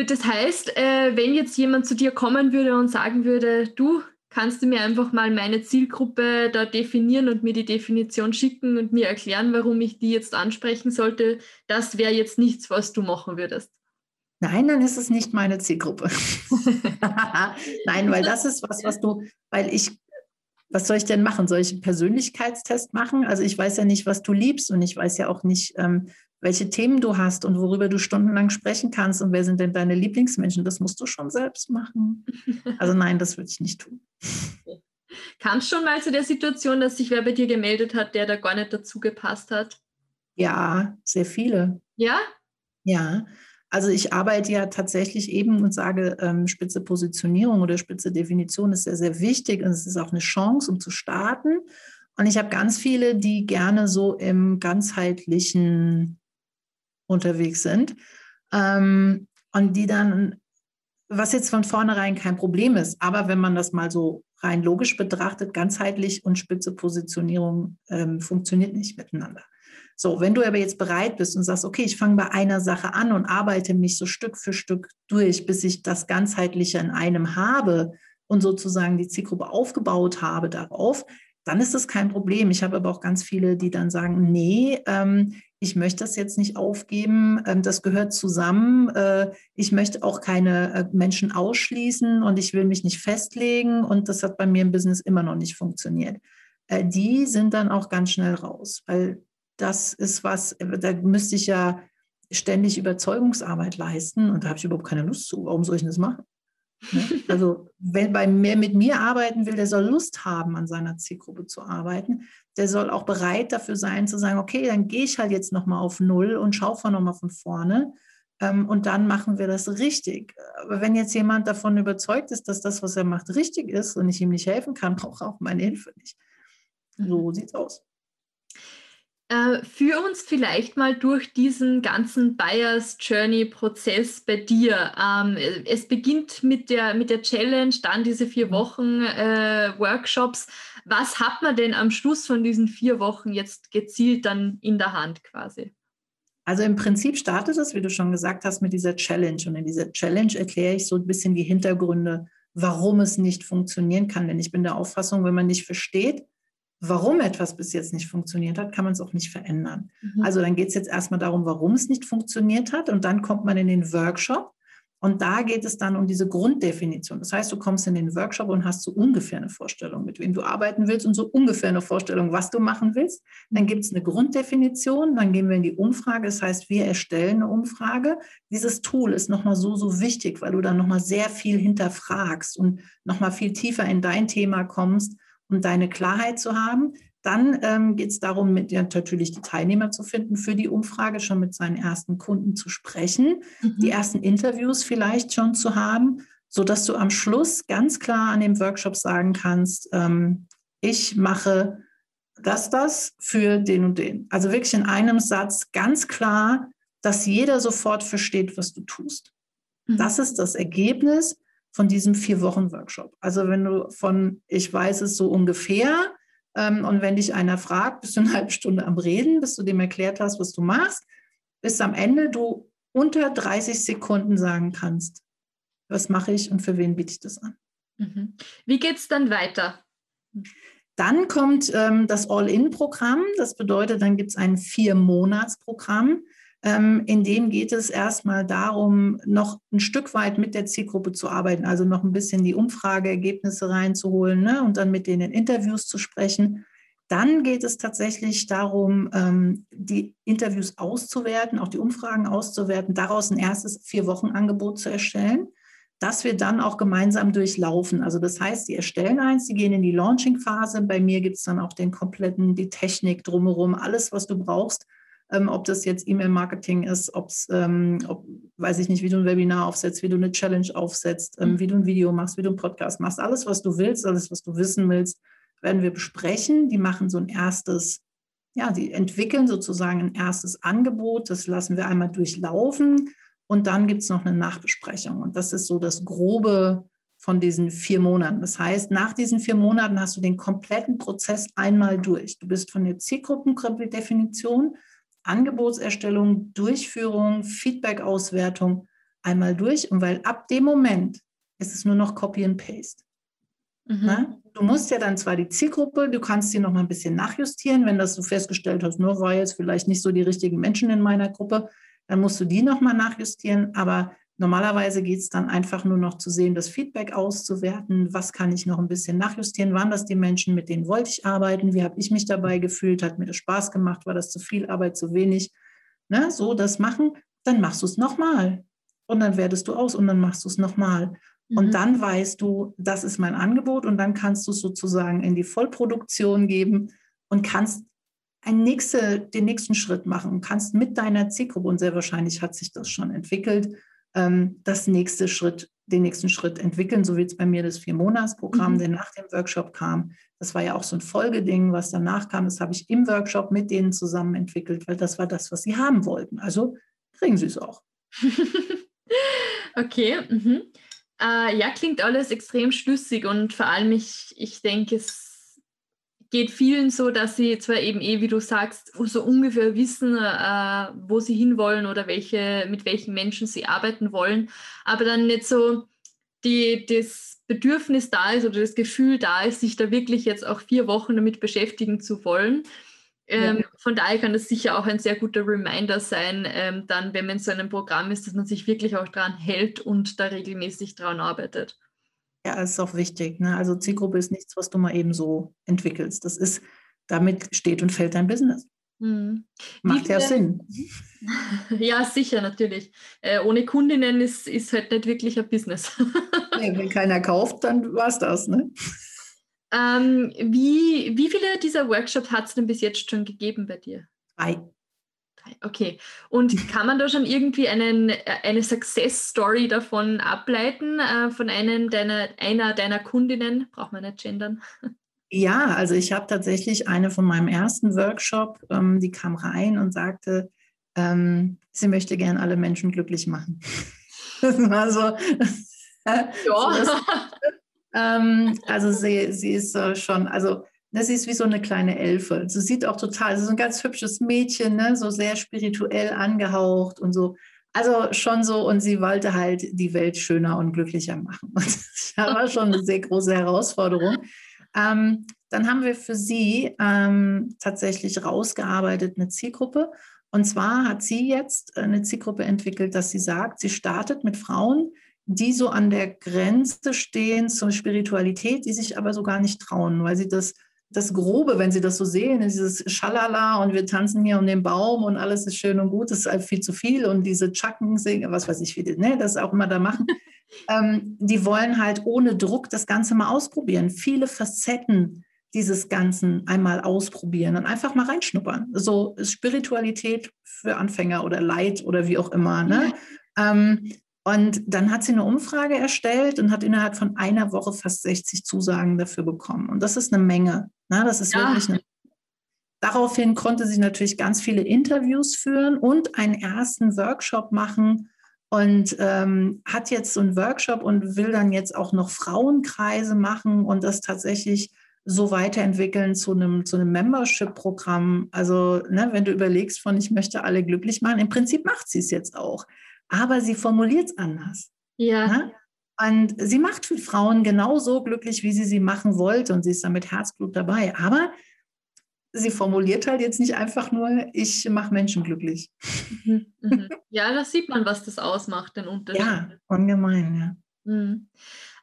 das heißt, äh, wenn jetzt jemand zu dir kommen würde und sagen würde, du kannst du mir einfach mal meine Zielgruppe da definieren und mir die Definition schicken und mir erklären, warum ich die jetzt ansprechen sollte, das wäre jetzt nichts, was du machen würdest. Nein, dann ist es nicht meine Zielgruppe. (laughs) Nein, weil das ist was, was du, weil ich, was soll ich denn machen? Soll ich einen Persönlichkeitstest machen? Also ich weiß ja nicht, was du liebst und ich weiß ja auch nicht, ähm, welche Themen du hast und worüber du stundenlang sprechen kannst und wer sind denn deine Lieblingsmenschen, das musst du schon selbst machen. Also (laughs) nein, das würde ich nicht tun. Kam es schon mal zu der Situation, dass sich wer bei dir gemeldet hat, der da gar nicht dazu gepasst hat? Ja, sehr viele. Ja? Ja. Also ich arbeite ja tatsächlich eben und sage, ähm, spitze Positionierung oder spitze Definition ist sehr, sehr wichtig und es ist auch eine Chance, um zu starten. Und ich habe ganz viele, die gerne so im ganzheitlichen unterwegs sind ähm, und die dann, was jetzt von vornherein kein Problem ist, aber wenn man das mal so rein logisch betrachtet, ganzheitlich und spitze Positionierung ähm, funktioniert nicht miteinander. So, wenn du aber jetzt bereit bist und sagst, okay, ich fange bei einer Sache an und arbeite mich so Stück für Stück durch, bis ich das Ganzheitliche in einem habe und sozusagen die Zielgruppe aufgebaut habe darauf, dann ist das kein Problem. Ich habe aber auch ganz viele, die dann sagen, nee, ähm, ich möchte das jetzt nicht aufgeben, ähm, das gehört zusammen. Äh, ich möchte auch keine äh, Menschen ausschließen und ich will mich nicht festlegen und das hat bei mir im Business immer noch nicht funktioniert. Äh, die sind dann auch ganz schnell raus, weil das ist was, da müsste ich ja ständig Überzeugungsarbeit leisten und da habe ich überhaupt keine Lust zu. Warum soll ich das machen? Ne? (laughs) Also, wenn bei mir mit mir arbeiten will, der soll Lust haben, an seiner Zielgruppe zu arbeiten. Der soll auch bereit dafür sein, zu sagen, okay, dann gehe ich halt jetzt nochmal auf Null und schaue von nochmal von vorne. Ähm, und dann machen wir das richtig. Aber wenn jetzt jemand davon überzeugt ist, dass das, was er macht, richtig ist und ich ihm nicht helfen kann, (laughs) braucht er auch meine Hilfe nicht. So mhm. sieht es aus. Äh, führ uns vielleicht mal durch diesen ganzen Buyers Journey Prozess bei dir. Ähm, es beginnt mit der, mit der Challenge, dann diese vier mhm. Wochen äh, Workshops. Was hat man denn am Schluss von diesen vier Wochen jetzt gezielt dann in der Hand quasi? Also im Prinzip startet es, wie du schon gesagt hast, mit dieser Challenge. Und in dieser Challenge erkläre ich so ein bisschen die Hintergründe, warum es nicht funktionieren kann. Denn ich bin der Auffassung, wenn man nicht versteht, warum etwas bis jetzt nicht funktioniert hat, kann man es auch nicht verändern. Mhm. Also dann geht es jetzt erstmal darum, warum es nicht funktioniert hat und dann kommt man in den Workshop und da geht es dann um diese Grunddefinition. Das heißt, du kommst in den Workshop und hast so ungefähr eine Vorstellung, mit wem du arbeiten willst und so ungefähr eine Vorstellung, was du machen willst. Dann gibt es eine Grunddefinition, dann gehen wir in die Umfrage. Das heißt, wir erstellen eine Umfrage. Dieses Tool ist nochmal so, so wichtig, weil du dann nochmal sehr viel hinterfragst und nochmal viel tiefer in dein Thema kommst um deine Klarheit zu haben. Dann ähm, geht es darum, mit ja, natürlich die Teilnehmer zu finden für die Umfrage, schon mit seinen ersten Kunden zu sprechen, mhm. die ersten Interviews vielleicht schon zu haben, sodass du am Schluss ganz klar an dem Workshop sagen kannst, ähm, ich mache das, das für den und den. Also wirklich in einem Satz ganz klar, dass jeder sofort versteht, was du tust. Mhm. Das ist das Ergebnis von diesem vier Wochen Workshop. Also wenn du von, ich weiß es so ungefähr, und wenn dich einer fragt, bist du eine (laughs) halbe Stunde am Reden, bis du dem erklärt hast, was du machst, bis am Ende du unter 30 Sekunden sagen kannst, was mache ich und für wen biete ich das an. Mhm. Wie geht es dann weiter? Dann kommt ähm, das All-In-Programm. Das bedeutet, dann gibt es ein Vier-Monats-Programm. Ähm, in dem geht es erstmal darum, noch ein Stück weit mit der Zielgruppe zu arbeiten, also noch ein bisschen die Umfrageergebnisse reinzuholen ne, und dann mit denen in Interviews zu sprechen. Dann geht es tatsächlich darum, ähm, die Interviews auszuwerten, auch die Umfragen auszuwerten, daraus ein erstes Vier-Wochen-Angebot zu erstellen, das wir dann auch gemeinsam durchlaufen. Also das heißt, die erstellen eins, die gehen in die Launching-Phase. Bei mir gibt es dann auch den kompletten, die Technik drumherum, alles, was du brauchst, ähm, ob das jetzt E-Mail-Marketing ist, ob's, ähm, ob, weiß ich nicht, wie du ein Webinar aufsetzt, wie du eine Challenge aufsetzt, ähm, mhm. wie du ein Video machst, wie du einen Podcast machst. Alles, was du willst, alles, was du wissen willst, werden wir besprechen. Die machen so ein erstes, ja, die entwickeln sozusagen ein erstes Angebot. Das lassen wir einmal durchlaufen. Und dann gibt es noch eine Nachbesprechung. Und das ist so das Grobe von diesen vier Monaten. Das heißt, nach diesen vier Monaten hast du den kompletten Prozess einmal durch. Du bist von der Zielgruppendefinition Angebotserstellung, Durchführung, Feedback-Auswertung einmal durch. Und weil ab dem Moment ist es nur noch Copy and Paste. Mhm. Du musst ja dann zwar die Zielgruppe, du kannst sie noch mal ein bisschen nachjustieren, wenn das du festgestellt hast, nur war jetzt vielleicht nicht so die richtigen Menschen in meiner Gruppe, dann musst du die noch mal nachjustieren. Aber Normalerweise geht es dann einfach nur noch zu sehen, das Feedback auszuwerten. Was kann ich noch ein bisschen nachjustieren? Waren das die Menschen, mit denen wollte ich arbeiten? Wie habe ich mich dabei gefühlt? Hat mir das Spaß gemacht? War das zu viel Arbeit, zu wenig? Ne? So das machen, dann machst du es nochmal. Und dann wertest du aus und dann machst du es nochmal. Mhm. Und dann weißt du, das ist mein Angebot und dann kannst du es sozusagen in die Vollproduktion geben und kannst nächste, den nächsten Schritt machen und kannst mit deiner Zielgruppe, und sehr wahrscheinlich hat sich das schon entwickelt, ähm, das nächste Schritt, den nächsten Schritt entwickeln, so wie es bei mir das Vier-Monats-Programm, mhm. der nach dem Workshop kam. Das war ja auch so ein Folgeding, was danach kam. Das habe ich im Workshop mit denen zusammen entwickelt, weil das war das, was sie haben wollten. Also kriegen sie es auch. (laughs) okay. Mhm. Äh, ja, klingt alles extrem schlüssig und vor allem, ich, ich denke, es geht vielen so, dass sie zwar eben eh, wie du sagst, so ungefähr wissen, äh, wo sie hinwollen oder welche, mit welchen Menschen sie arbeiten wollen, aber dann nicht so die, das Bedürfnis da ist oder das Gefühl da ist, sich da wirklich jetzt auch vier Wochen damit beschäftigen zu wollen. Ähm, ja. Von daher kann das sicher auch ein sehr guter Reminder sein, ähm, dann, wenn man in so einem Programm ist, dass man sich wirklich auch dran hält und da regelmäßig dran arbeitet. Ja, das ist auch wichtig. Ne? Also Zielgruppe ist nichts, was du mal eben so entwickelst. Das ist, damit steht und fällt dein Business. Hm. Macht ja Sinn. (laughs) Ja, sicher, natürlich. Äh, ohne Kundinnen ist, ist halt nicht wirklich ein Business. (laughs) nee, wenn keiner kauft, dann war es das. Ne? Ähm, wie, wie viele dieser Workshops hat es denn bis jetzt schon gegeben bei dir? Drei. Okay. Und kann man da schon irgendwie einen, äh, eine Success Story davon ableiten, äh, von einem deiner, einer deiner Kundinnen? Braucht man nicht gendern. Ja, also ich habe tatsächlich eine von meinem ersten Workshop, ähm, die kam rein und sagte, ähm, sie möchte gern alle Menschen glücklich machen. (laughs) das war so. (laughs) ja. so ähm, also sie, sie ist äh, schon, also das ist wie so eine kleine Elfe. Sie sieht auch total, sie ist ein ganz hübsches Mädchen, ne? so sehr spirituell angehaucht und so. Also schon so, und sie wollte halt die Welt schöner und glücklicher machen. Und (laughs) das war schon eine sehr große Herausforderung. Ähm, dann haben wir für sie ähm, tatsächlich rausgearbeitet eine Zielgruppe. Und zwar hat sie jetzt eine Zielgruppe entwickelt, dass sie sagt, sie startet mit Frauen, die so an der Grenze stehen zur Spiritualität, die sich aber so gar nicht trauen, weil sie das, das Grobe, wenn sie das so sehen, dieses Schalala und wir tanzen hier um den Baum und alles ist schön und gut, das ist halt viel zu viel und diese Chacken singen, was weiß ich, wie die ne, das auch immer da machen, (laughs) ähm, die wollen halt ohne Druck das Ganze mal ausprobieren. Viele Facetten dieses Ganzen einmal ausprobieren und einfach mal reinschnuppern. So Spiritualität für Anfänger oder Leid oder wie auch immer. Ne? Ähm, und dann hat sie eine Umfrage erstellt und hat innerhalb von einer Woche fast 60 Zusagen dafür bekommen. Und das ist eine Menge. Ne? Das ist ja. wirklich eine Daraufhin konnte sie natürlich ganz viele Interviews führen und einen ersten Workshop machen und ähm, hat jetzt so einen Workshop und will dann jetzt auch noch Frauenkreise machen und das tatsächlich so weiterentwickeln zu einem, zu einem Membership-Programm. Also, ne, wenn du überlegst von, ich möchte alle glücklich machen, im Prinzip macht sie es jetzt auch aber sie formuliert es anders. Ja. Ne? Und sie macht für Frauen genauso glücklich, wie sie sie machen wollte und sie ist da mit Herzblut dabei. Aber sie formuliert halt jetzt nicht einfach nur, ich mache Menschen glücklich. Mhm, mhm. Ja, da sieht man, was das ausmacht, den Unterschied. Ja, ungemein, ja. Mhm.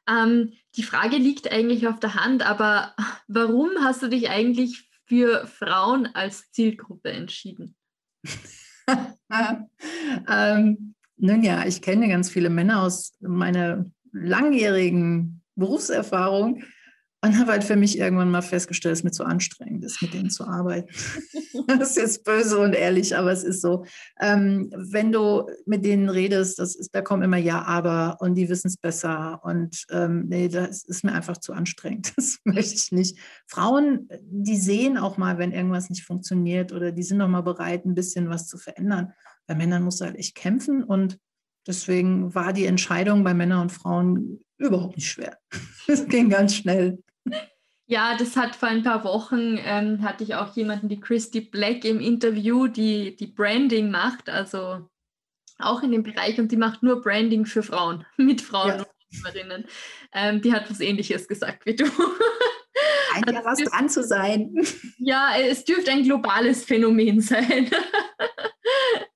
Ähm, die Frage liegt eigentlich auf der Hand, aber warum hast du dich eigentlich für Frauen als Zielgruppe entschieden? (laughs) ähm, nun ja, ich kenne ganz viele Männer aus meiner langjährigen Berufserfahrung und habe halt für mich irgendwann mal festgestellt, dass es mir zu anstrengend ist, mit denen zu arbeiten. (laughs) das ist jetzt böse und ehrlich, aber es ist so. Ähm, wenn du mit denen redest, das ist, da kommen immer Ja, aber und die wissen es besser. Und ähm, nee, das ist mir einfach zu anstrengend. (laughs) Das möchte ich nicht. Frauen, die sehen auch mal, wenn irgendwas nicht funktioniert oder die sind auch mal bereit, ein bisschen was zu verändern. Bei Männern musst du halt echt kämpfen und deswegen war die Entscheidung bei Männern und Frauen überhaupt nicht schwer. (laughs) Es ging ganz schnell. Ja, das hat vor ein paar Wochen, ähm, hatte ich auch jemanden, die Christy Black im Interview, die, die Branding macht, also auch in dem Bereich und die macht nur Branding für Frauen, (laughs) mit Frauen ja. und Unternehmerinnen. Ähm, die hat was ähnliches gesagt wie du. Scheint ja was dran zu sein. Ja, es dürfte ein globales Phänomen sein. (laughs)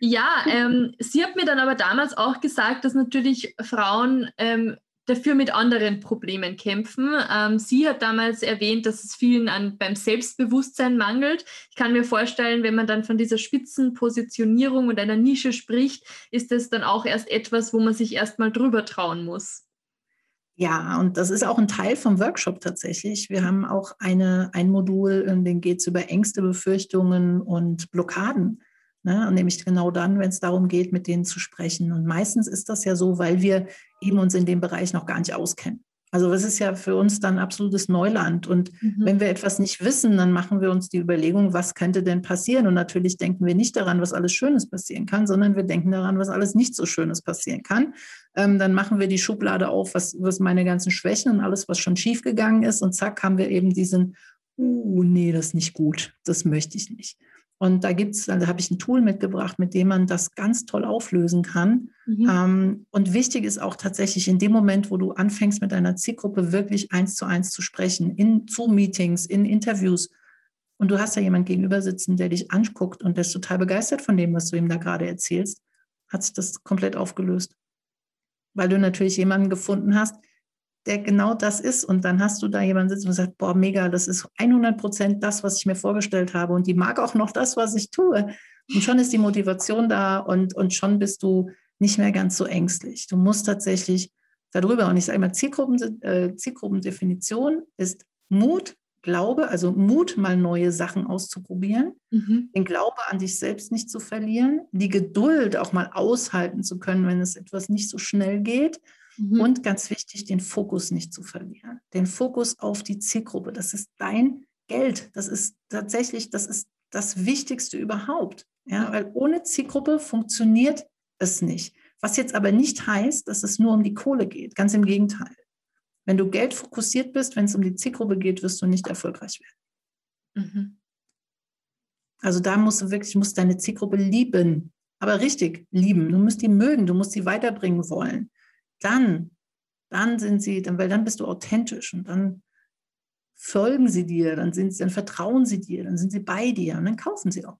Ja, ähm, sie hat mir dann aber damals auch gesagt, dass natürlich Frauen ähm, dafür mit anderen Problemen kämpfen. Ähm, sie hat damals erwähnt, dass es vielen an, beim Selbstbewusstsein mangelt. Ich kann mir vorstellen, wenn man dann von dieser Spitzenpositionierung und einer Nische spricht, ist das dann auch erst etwas, wo man sich erstmal drüber trauen muss. Ja, und das ist auch ein Teil vom Workshop tatsächlich. Wir haben auch eine, ein Modul, in dem geht es über Ängste, Befürchtungen und Blockaden. Ne? Und nämlich genau dann, wenn es darum geht, mit denen zu sprechen. Und meistens ist das ja so, weil wir eben uns in dem Bereich noch gar nicht auskennen. Also das ist ja für uns dann absolutes Neuland. Und mhm. wenn wir etwas nicht wissen, dann machen wir uns die Überlegung, was könnte denn passieren? Und natürlich denken wir nicht daran, was alles Schönes passieren kann, sondern wir denken daran, was alles nicht so Schönes passieren kann. Ähm, dann machen wir die Schublade auf, was, was meine ganzen Schwächen und alles, was schon schiefgegangen ist. Und zack, haben wir eben diesen, uh, nee, das ist nicht gut, das möchte ich nicht. Und da gibt's, da habe ich ein Tool mitgebracht, mit dem man das ganz toll auflösen kann. Mhm. Ähm, und wichtig ist auch tatsächlich in dem Moment, wo du anfängst, mit deiner Zielgruppe wirklich eins zu eins zu sprechen, in Zoom-Meetings, in Interviews. Und du hast da jemand gegenüber sitzen, der dich anguckt und der ist total begeistert von dem, was du ihm da gerade erzählst, hat sich das komplett aufgelöst. Weil du natürlich jemanden gefunden hast, der genau das ist. Und dann hast du da jemanden sitzen und sagt, boah, mega, das ist 100 Prozent das, was ich mir vorgestellt habe. Und die mag auch noch das, was ich tue. Und schon ist die Motivation da und, und schon bist du nicht mehr ganz so ängstlich. Du musst tatsächlich darüber, und ich sage immer, Zielgruppen, äh, Zielgruppendefinition ist Mut, Glaube, also Mut, mal neue Sachen auszuprobieren, mhm. den Glaube an dich selbst nicht zu verlieren, die Geduld auch mal aushalten zu können, wenn es etwas nicht so schnell geht Mhm. Und ganz wichtig, den Fokus nicht zu verlieren. Den Fokus auf die Zielgruppe. Das ist dein Geld. Das ist tatsächlich, das ist das Wichtigste überhaupt. Ja, weil ohne Zielgruppe funktioniert es nicht. Was jetzt aber nicht heißt, dass es nur um die Kohle geht. Ganz im Gegenteil. Wenn du Geld fokussiert bist, wenn es um die Zielgruppe geht, wirst du nicht erfolgreich werden. Mhm. Also da musst du wirklich, musst deine Zielgruppe lieben. Aber richtig lieben. Du musst die mögen, du musst sie weiterbringen wollen dann, dann sind sie, dann, weil dann bist du authentisch und dann folgen sie dir, dann, sind, dann vertrauen sie dir, dann sind sie bei dir und dann kaufen sie auch.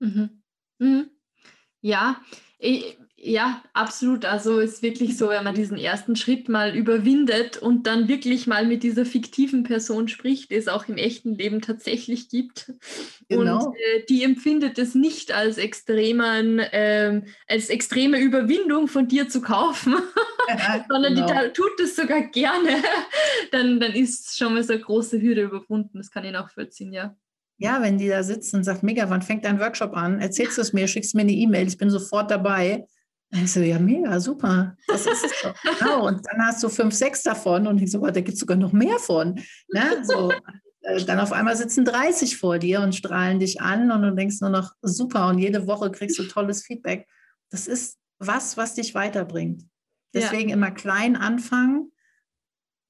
Mhm. Mhm. Ja, ich, ja, absolut. Also ist wirklich so, wenn man diesen ersten Schritt mal überwindet und dann wirklich mal mit dieser fiktiven Person spricht, die es auch im echten Leben tatsächlich gibt. Genau. Und äh, die empfindet es nicht als extremen, äh, als extreme Überwindung von dir zu kaufen, ja, (laughs) (laughs) sondern genau. die tut es sogar gerne. (laughs) dann, dann ist schon mal so eine große Hürde überwunden. Das kann ich nachvollziehen, ja. Ja, wenn die da sitzen und sagt, mega, wann fängt dein Workshop an? Erzählst du es mir, schickst mir eine E-Mail, ich bin sofort dabei. Ich so, ja, mega, super. Das ist es doch. (laughs) Genau. Und dann hast du fünf, sechs davon und ich so, da gibt es sogar noch mehr von. Ne? So, äh, dann auf einmal sitzen 30 vor dir und strahlen dich an und du denkst nur noch, super. Und jede Woche kriegst du tolles Feedback. Das ist was, was dich weiterbringt. Deswegen ja. immer klein anfangen,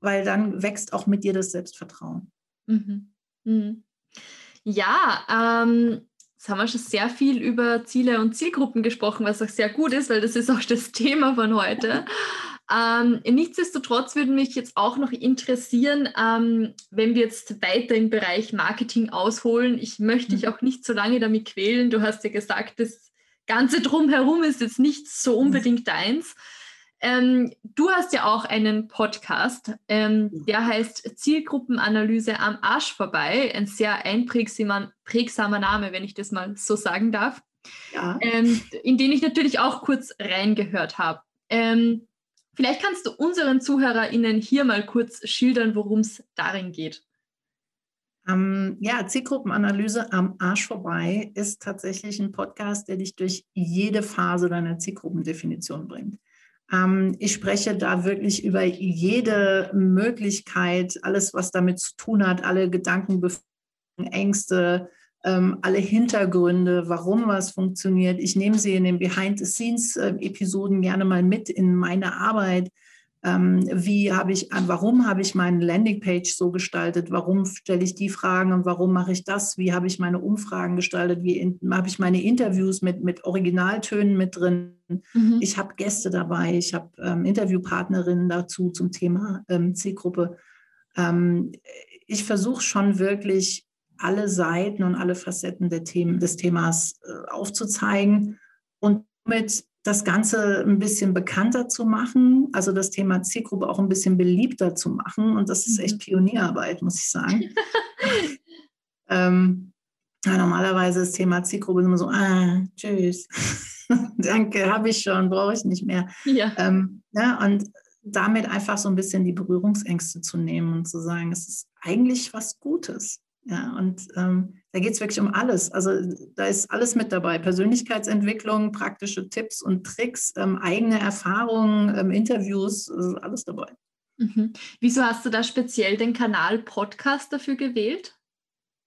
weil dann wächst auch mit dir das Selbstvertrauen. Mhm. Mhm. Ja, ähm, Jetzt haben wir schon sehr viel über Ziele und Zielgruppen gesprochen, was auch sehr gut ist, weil das ist auch das (laughs) Thema von heute. Ähm, nichtsdestotrotz würde mich jetzt auch noch interessieren, ähm, wenn wir jetzt weiter im Bereich Marketing ausholen. Ich möchte dich mhm. auch nicht so lange damit quälen. Du hast ja gesagt, das Ganze drumherum ist jetzt nicht so mhm. unbedingt deins. Ähm, du hast ja auch einen Podcast, ähm, der heißt Zielgruppenanalyse am Arsch vorbei. Ein sehr einprägsamer Name, wenn ich das mal so sagen darf. Ja. Ähm, in den ich natürlich auch kurz reingehört habe. Ähm, vielleicht kannst du unseren ZuhörerInnen hier mal kurz schildern, worum es darin geht. Um, ja, Zielgruppenanalyse am Arsch vorbei ist tatsächlich ein Podcast, der dich durch jede Phase deiner Zielgruppendefinition bringt. Ähm, ich spreche da wirklich über jede Möglichkeit, alles, was damit zu tun hat, alle Gedanken, Ängste, ähm, alle Hintergründe, warum was funktioniert. Ich nehme sie in den Behind-the-Scenes-Episoden gerne mal mit in meine Arbeit ähm, wie habe ich, warum habe ich meine Landingpage so gestaltet? Warum stelle ich die Fragen und warum mache ich das? Wie habe ich meine Umfragen gestaltet? Wie in, habe ich meine Interviews mit, mit Originaltönen mit drin? Mhm. Ich habe Gäste dabei, ich habe ähm, Interviewpartnerinnen dazu zum Thema ähm, Zielgruppe. Ähm, ich versuche schon wirklich alle Seiten und alle Facetten Themen, des Themas äh, aufzuzeigen und mit das Ganze ein bisschen bekannter zu machen, also das Thema Zielgruppe auch ein bisschen beliebter zu machen. Und das ist echt mhm. Pionierarbeit, muss ich sagen. (laughs) ähm, ja, normalerweise das Thema Zielgruppe immer so, ah, tschüss, (laughs) danke, habe ich schon, brauche ich nicht mehr. Ja. Ähm, ja, und damit einfach so ein bisschen die Berührungsängste zu nehmen und zu sagen, es ist eigentlich was Gutes. Ja, und ähm, da geht es wirklich um alles. Also da ist alles mit dabei. Persönlichkeitsentwicklung, praktische Tipps und Tricks, ähm, eigene Erfahrungen, ähm, Interviews, also alles dabei. Mhm. Wieso hast du da speziell den Kanal Podcast dafür gewählt?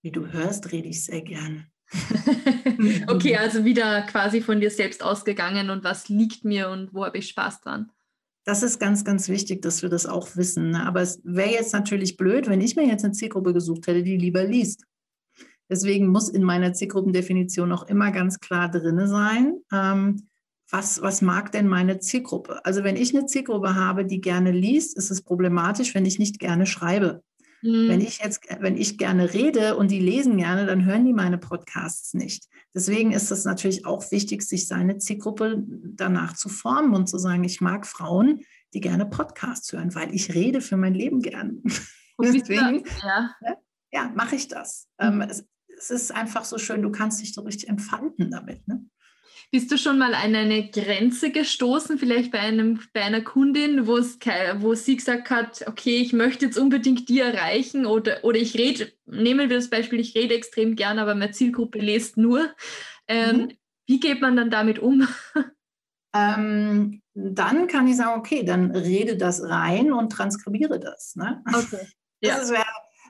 Wie du hörst, rede ich sehr gern. (laughs) okay, also wieder quasi von dir selbst ausgegangen und was liegt mir und wo habe ich Spaß dran? Das ist ganz, ganz wichtig, dass wir das auch wissen. Ne? Aber es wäre jetzt natürlich blöd, wenn ich mir jetzt eine Zielgruppe gesucht hätte, die lieber liest. Deswegen muss in meiner Zielgruppendefinition auch immer ganz klar drin sein, ähm, was, was mag denn meine Zielgruppe? Also wenn ich eine Zielgruppe habe, die gerne liest, ist es problematisch, wenn ich nicht gerne schreibe. Mhm. Wenn ich jetzt, wenn ich gerne rede und die lesen gerne, dann hören die meine Podcasts nicht. Deswegen ist es natürlich auch wichtig, sich seine Zielgruppe danach zu formen und zu sagen, ich mag Frauen, die gerne Podcasts hören, weil ich rede für mein Leben gern. (laughs) Deswegen ja. ja mache ich das. Mhm. Ähm, es, es, ist einfach so schön, du kannst dich so richtig entfalten damit. Ne? Bist du schon mal an eine Grenze gestoßen, vielleicht bei, einem, bei einer Kundin, wo sie gesagt hat, okay, ich möchte jetzt unbedingt die erreichen oder, oder ich rede, nehmen wir das Beispiel, ich rede extrem gern, aber meine Zielgruppe liest nur. Ähm, mhm. Wie geht man dann damit um? Ähm, dann kann ich sagen, okay, dann rede das rein und transkribiere das. Ne? Okay. Ja. Ist,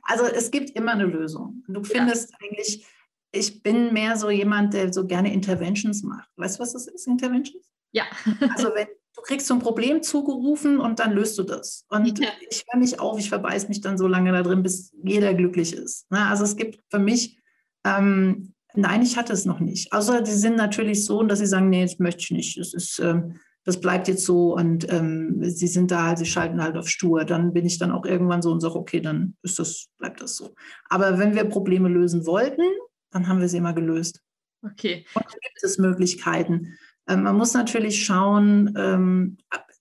also es gibt immer eine Lösung. Du findest ja. eigentlich ich bin mehr so jemand, der so gerne Interventions macht. Weißt du, was das ist, Interventions? Ja. also wenn du kriegst so ein Problem zugerufen und dann löst du das. Und ja. ich höre mich auf, ich verbeiß mich dann so lange da drin, bis jeder glücklich ist. Ne? Also es gibt für mich, ähm, nein, ich hatte es noch nicht. Außer die sind natürlich so, dass sie sagen, nee, das möchte ich nicht. Das ist, ähm, das bleibt jetzt so und ähm, sie sind da, halt, sie schalten halt auf stur. Dann bin ich dann auch irgendwann so und sage, okay, dann ist das, bleibt das so. Aber wenn wir Probleme lösen wollten, dann haben wir sie immer gelöst. Okay. Und da gibt es Möglichkeiten. Ähm, man muss natürlich schauen, ähm,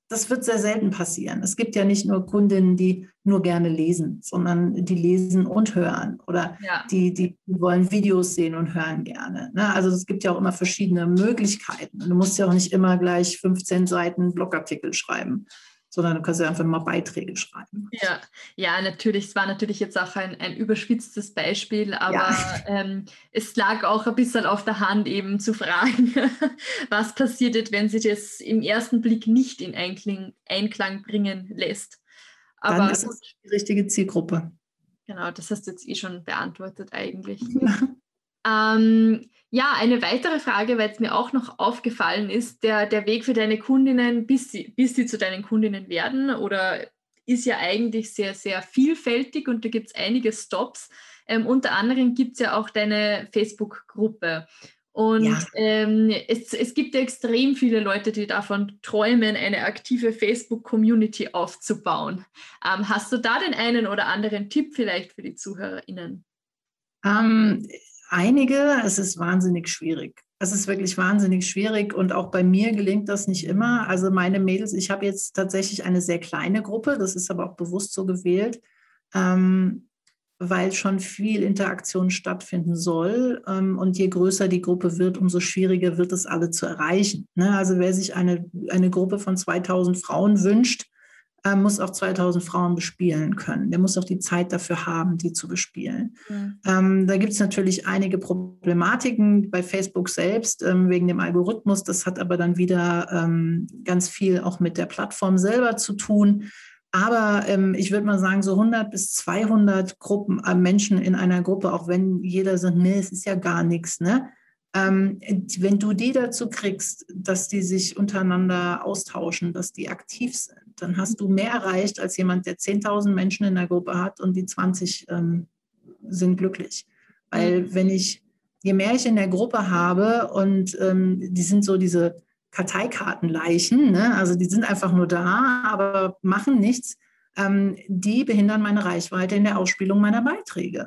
das wird sehr selten passieren. Es gibt ja nicht nur Kundinnen, die nur gerne lesen, sondern die lesen und hören oder ja. die, die wollen Videos sehen und hören gerne. Ne? Also es gibt ja auch immer verschiedene Möglichkeiten. Du musst ja auch nicht immer gleich 15 Seiten Blogartikel schreiben sondern du kannst ja einfach mal Beiträge schreiben. Ja, ja, natürlich. Es war natürlich jetzt auch ein, ein überspitztes Beispiel, aber ja. ähm, es lag auch ein bisschen auf der Hand, eben zu fragen, (laughs) was passiert, wenn sich das im ersten Blick nicht in Einklang, Einklang bringen lässt. Aber Dann ist es die richtige Zielgruppe. Genau, das hast du jetzt eh schon beantwortet eigentlich. (laughs) Ja. Ähm, ja, eine weitere Frage, weil es mir auch noch aufgefallen ist, der, der Weg für deine Kundinnen, bis sie, bis sie zu deinen Kundinnen werden, oder ist ja eigentlich sehr, sehr vielfältig und da gibt es einige Stops. Ähm, unter anderem gibt es ja auch deine Facebook-Gruppe. Und ja. ähm, es, es gibt ja extrem viele Leute, die davon träumen, eine aktive Facebook-Community aufzubauen. Ähm, hast du da den einen oder anderen Tipp vielleicht für die ZuhörerInnen? Einige, es ist wahnsinnig schwierig. Es ist wirklich wahnsinnig schwierig und auch bei mir gelingt das nicht immer. Also meine Mädels, ich habe jetzt tatsächlich eine sehr kleine Gruppe, das ist aber auch bewusst so gewählt, ähm, weil schon viel Interaktion stattfinden soll. Ähm, und je größer die Gruppe wird, umso schwieriger wird es alle zu erreichen. Ne? Also wer sich eine, eine Gruppe von 2000 Frauen wünscht, äh, muss auch 2000 Frauen bespielen können. Der muss auch die Zeit dafür haben, die zu bespielen. Mhm. Ähm, da gibt es natürlich einige Problematiken bei Facebook selbst ähm, wegen dem Algorithmus. Das hat aber dann wieder ähm, ganz viel auch mit der Plattform selber zu tun. Aber ähm, ich würde mal sagen, so 100 bis 200 Gruppen, äh, Menschen in einer Gruppe, auch wenn jeder sagt, nee, es ist ja gar nichts, ne? Ähm, wenn du die dazu kriegst, dass die sich untereinander austauschen, dass die aktiv sind, dann hast du mehr erreicht als jemand, der 10.000 Menschen in der Gruppe hat und die 20 ähm, sind glücklich. Weil mhm. wenn ich, je mehr ich in der Gruppe habe und ähm, die sind so diese Karteikartenleichen, ne? also die sind einfach nur da, aber machen nichts, ähm, die behindern meine Reichweite in der Ausspielung meiner Beiträge.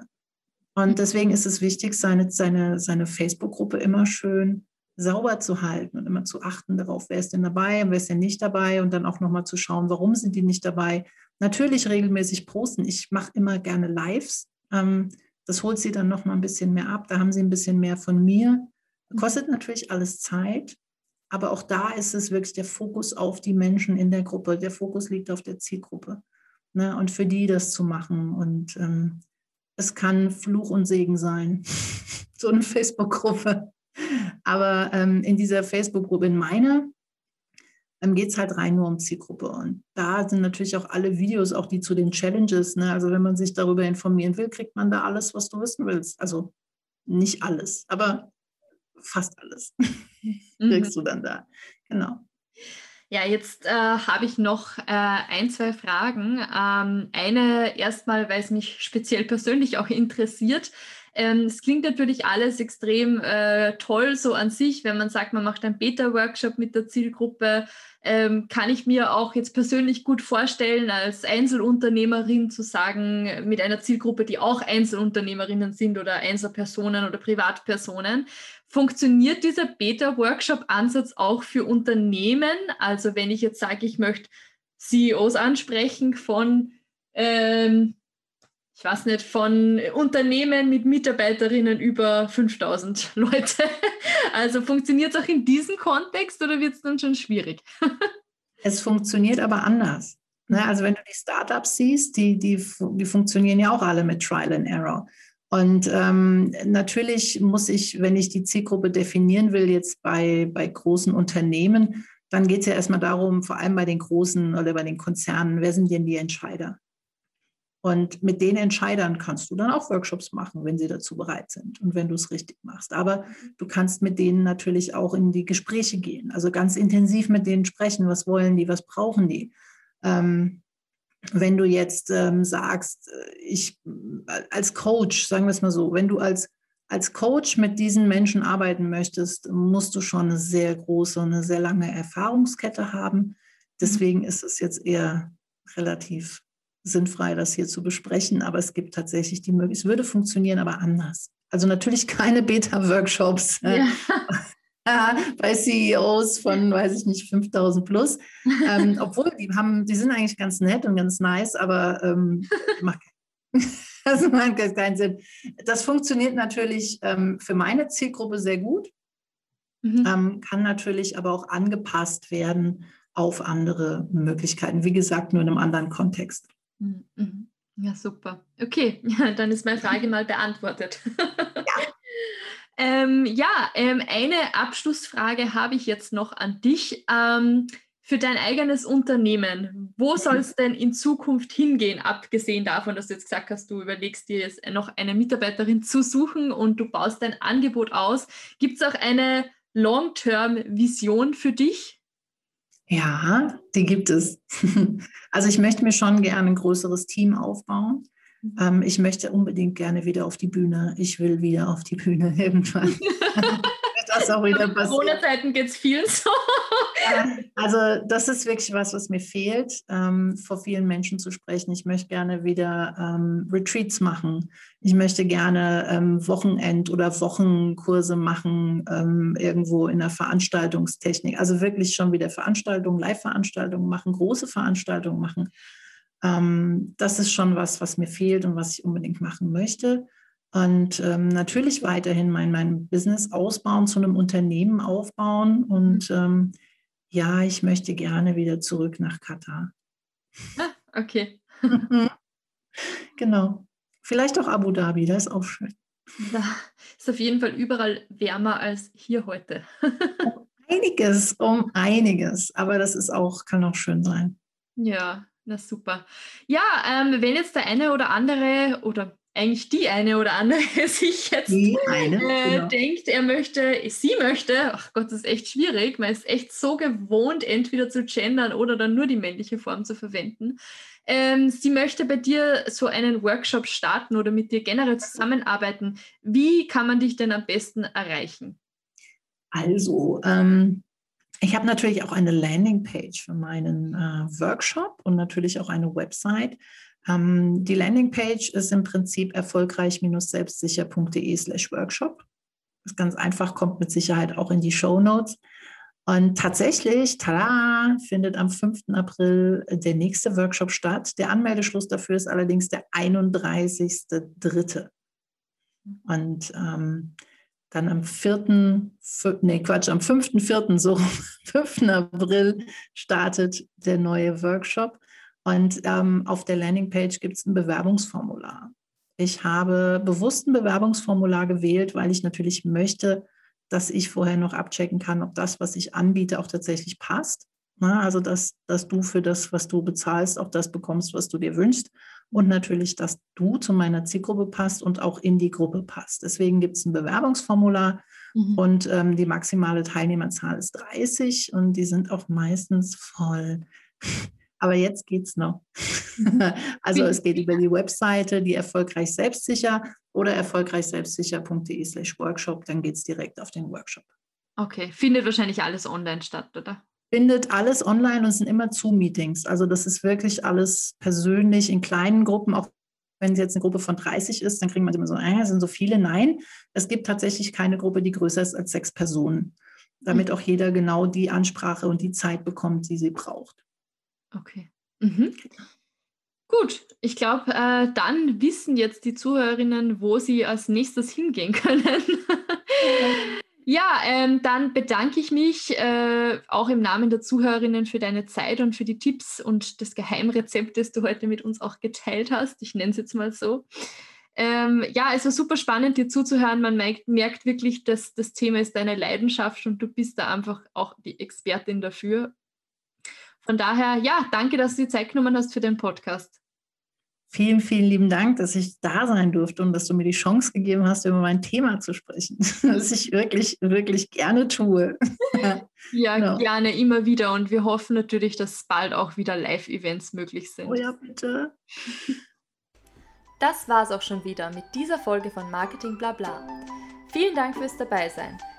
Und deswegen ist es wichtig, seine, seine, seine Facebook-Gruppe immer schön sauber zu halten und immer zu achten darauf, wer ist denn dabei und wer ist denn nicht dabei und dann auch nochmal zu schauen, warum sind die nicht dabei. Natürlich regelmäßig posten. Ich mache immer gerne Lives. Ähm, das holt sie dann nochmal ein bisschen mehr ab. Da haben sie ein bisschen mehr von mir. Kostet natürlich alles Zeit, aber auch da ist es wirklich der Fokus auf die Menschen in der Gruppe. Der Fokus liegt auf der Zielgruppe. Ne? Und für die das zu machen. Und ähm, es kann Fluch und Segen sein, (laughs) so eine Facebook-Gruppe. Aber ähm, in dieser Facebook-Gruppe, in meiner, ähm, geht es halt rein nur um Zielgruppe. Und da sind natürlich auch alle Videos, auch die zu den Challenges. Ne? Also wenn man sich darüber informieren will, kriegt man da alles, was du wissen willst. Also nicht alles, aber fast alles (laughs) kriegst mhm. du dann da. Genau. Ja, jetzt äh, habe ich noch äh, ein, zwei Fragen. Ähm, eine erstmal, weil es mich speziell persönlich auch interessiert. Ähm, es klingt natürlich alles extrem äh, toll so an sich, wenn man sagt, man macht einen Beta-Workshop mit der Zielgruppe. Ähm, kann ich mir auch jetzt persönlich gut vorstellen, als Einzelunternehmerin zu sagen, mit einer Zielgruppe, die auch Einzelunternehmerinnen sind oder Einzelpersonen oder Privatpersonen. Funktioniert dieser Beta-Workshop-Ansatz auch für Unternehmen? Also wenn ich jetzt sage, ich möchte CEOs ansprechen von, ähm, ich weiß nicht, von Unternehmen mit Mitarbeiterinnen über 5000 (laughs) Leute. Also funktioniert es auch in diesem Kontext oder wird es dann schon schwierig? (laughs) Es funktioniert aber anders. Ne? Also wenn du die Startups siehst, die, die, die funktionieren ja auch alle mit Trial and Error. Und ähm, natürlich muss ich, wenn ich die Zielgruppe definieren will, jetzt bei, bei großen Unternehmen, dann geht es ja erstmal darum, vor allem bei den großen oder bei den Konzernen, wer sind denn die Entscheider? Und mit den Entscheidern kannst du dann auch Workshops machen, wenn sie dazu bereit sind und wenn du es richtig machst. Aber du kannst mit denen natürlich auch in die Gespräche gehen, also ganz intensiv mit denen sprechen, was wollen die, was brauchen die. Ähm, wenn du jetzt ähm, sagst, äh, ich als Coach, sagen wir es mal so, wenn du als, als Coach mit diesen Menschen arbeiten möchtest, musst du schon eine sehr große und eine sehr lange Erfahrungskette haben. Mhm. Deswegen ist es jetzt eher relativ sinnfrei, das hier zu besprechen, aber es gibt tatsächlich die Möglichkeit, es würde funktionieren, aber anders. Also natürlich (laughs) keine Beta-Workshops. Ja. (laughs) bei CEOs von, weiß ich nicht, 5000 plus. Ähm, (laughs) obwohl, die haben, die sind eigentlich ganz nett und ganz nice, aber ähm, macht, das macht keinen Sinn. Das funktioniert natürlich ähm, für meine Zielgruppe sehr gut, mhm. Ähm, kann natürlich aber auch angepasst werden auf andere Möglichkeiten. Wie gesagt, nur in einem anderen Kontext. Mhm. mhm. Ja, super. Okay, ja, (laughs) dann ist meine Frage mal beantwortet. Ja. (laughs) Ähm, ja, ähm, eine Abschlussfrage habe ich jetzt noch an dich. Ähm, für dein eigenes Unternehmen, wo mhm. soll es denn in Zukunft hingehen, abgesehen davon, dass du jetzt gesagt hast, du überlegst dir jetzt noch eine Mitarbeiterin zu suchen und du baust dein Angebot aus. Gibt es auch eine Long-Term-Vision für dich? Ja, die gibt es. (laughs) Also ich möchte mir schon gerne ein größeres Team aufbauen. Mhm. Ähm, ich möchte unbedingt gerne wieder auf die Bühne. Ich will wieder auf die Bühne (laughs) irgendwann. (laughs) das auch wieder (laughs) passiert. Corona-Zeiten geht es vielen so. also das ist wirklich was, was mir fehlt, ähm, vor vielen Menschen zu sprechen. Ich möchte gerne wieder ähm, Retreats machen. Ich möchte gerne ähm, Wochenend- oder Wochenkurse machen, ähm, irgendwo in der Veranstaltungstechnik. Also wirklich schon wieder Veranstaltungen, Live-Veranstaltungen machen, große Veranstaltungen machen. Ähm, das ist schon was, was mir fehlt und was ich unbedingt machen möchte. Und ähm, natürlich weiterhin mein, mein Business ausbauen, zu einem Unternehmen aufbauen. Und ähm, ja, ich möchte gerne wieder zurück nach Katar. Ah, okay. genau. Vielleicht auch Abu Dhabi, das ist auch schön. Da ist auf jeden Fall überall wärmer als hier heute. um einiges, um einiges. Aber das ist auch, kann auch schön sein. Ja, na super. Ja, ähm, wenn jetzt der eine oder andere oder eigentlich die eine oder andere (laughs) sich jetzt eine, äh, genau. denkt, er möchte, sie möchte, ach Gott, das ist echt schwierig, man ist echt so gewohnt, entweder zu gendern oder dann nur die männliche Form zu verwenden. Ähm, sie möchte bei dir so einen Workshop starten oder mit dir generell zusammenarbeiten. Wie kann man dich denn am besten erreichen? Also, ähm, ich habe natürlich auch eine Landingpage für meinen äh, Workshop und natürlich auch eine Website. Ähm, die Landingpage ist im Prinzip erfolgreich-selbstsicher.de slash Workshop. Das ist ganz einfach, kommt mit Sicherheit auch in die Show Notes. Und tatsächlich, tada, findet am 5. April der nächste Workshop statt. Der Anmeldeschluss dafür ist allerdings der 31.3. Und ähm, dann am 4., 4., nee, Quatsch, am 5.4., so 5. (laughs) April startet der neue Workshop. Und ähm, auf der Landingpage gibt es ein Bewerbungsformular. Ich habe bewusst ein Bewerbungsformular gewählt, weil ich natürlich möchte, dass ich vorher noch abchecken kann, ob das, was ich anbiete, auch tatsächlich passt. Na, also, dass, dass du für das, was du bezahlst, auch das bekommst, was du dir wünschst. Und natürlich, dass du zu meiner Zielgruppe passt und auch in die Gruppe passt. Deswegen gibt es ein Bewerbungsformular mhm. und ähm, die maximale Teilnehmerzahl ist 30 und die sind auch meistens voll. Aber jetzt geht's noch. (laughs) Also es geht über die Webseite, die erfolgreich selbstsicher oder erfolgreich selbstsicher.de slash Workshop, dann geht es direkt auf den Workshop. Okay, findet wahrscheinlich alles online statt, oder? Findet alles online und es sind immer Zoom-Meetings. Also das ist wirklich alles persönlich in kleinen Gruppen, auch wenn es jetzt eine Gruppe von 30 ist, dann kriegen wir immer so, äh, sind so viele. Nein, es gibt tatsächlich keine Gruppe, die größer ist als sechs Personen, damit mhm. auch jeder genau die Ansprache und die Zeit bekommt, die sie braucht. Okay. Mhm. Gut, ich glaube, äh, dann wissen jetzt die Zuhörerinnen, wo sie als nächstes hingehen (laughs) können. ja, ähm, dann bedanke ich mich äh, auch im Namen der Zuhörerinnen für deine Zeit und für die Tipps und das Geheimrezept, das du heute mit uns auch geteilt hast. Ich nenne es jetzt mal so. Ähm, ja, es war super spannend, dir zuzuhören. Man merkt, merkt wirklich, dass das Thema ist deine Leidenschaft und du bist da einfach auch die Expertin dafür. Von daher, ja, danke, dass du die Zeit genommen hast für den Podcast. Vielen, vielen lieben Dank, dass ich da sein durfte und dass du mir die Chance gegeben hast, über mein Thema zu sprechen, (laughs) was ich wirklich, wirklich gerne tue. (laughs) ja, genau. gerne, immer wieder. Und wir hoffen natürlich, dass bald auch wieder Live-Events möglich sind. Oh ja, bitte. Das war es auch schon wieder mit dieser Folge von Marketing Blabla. Vielen Dank fürs Dabeisein.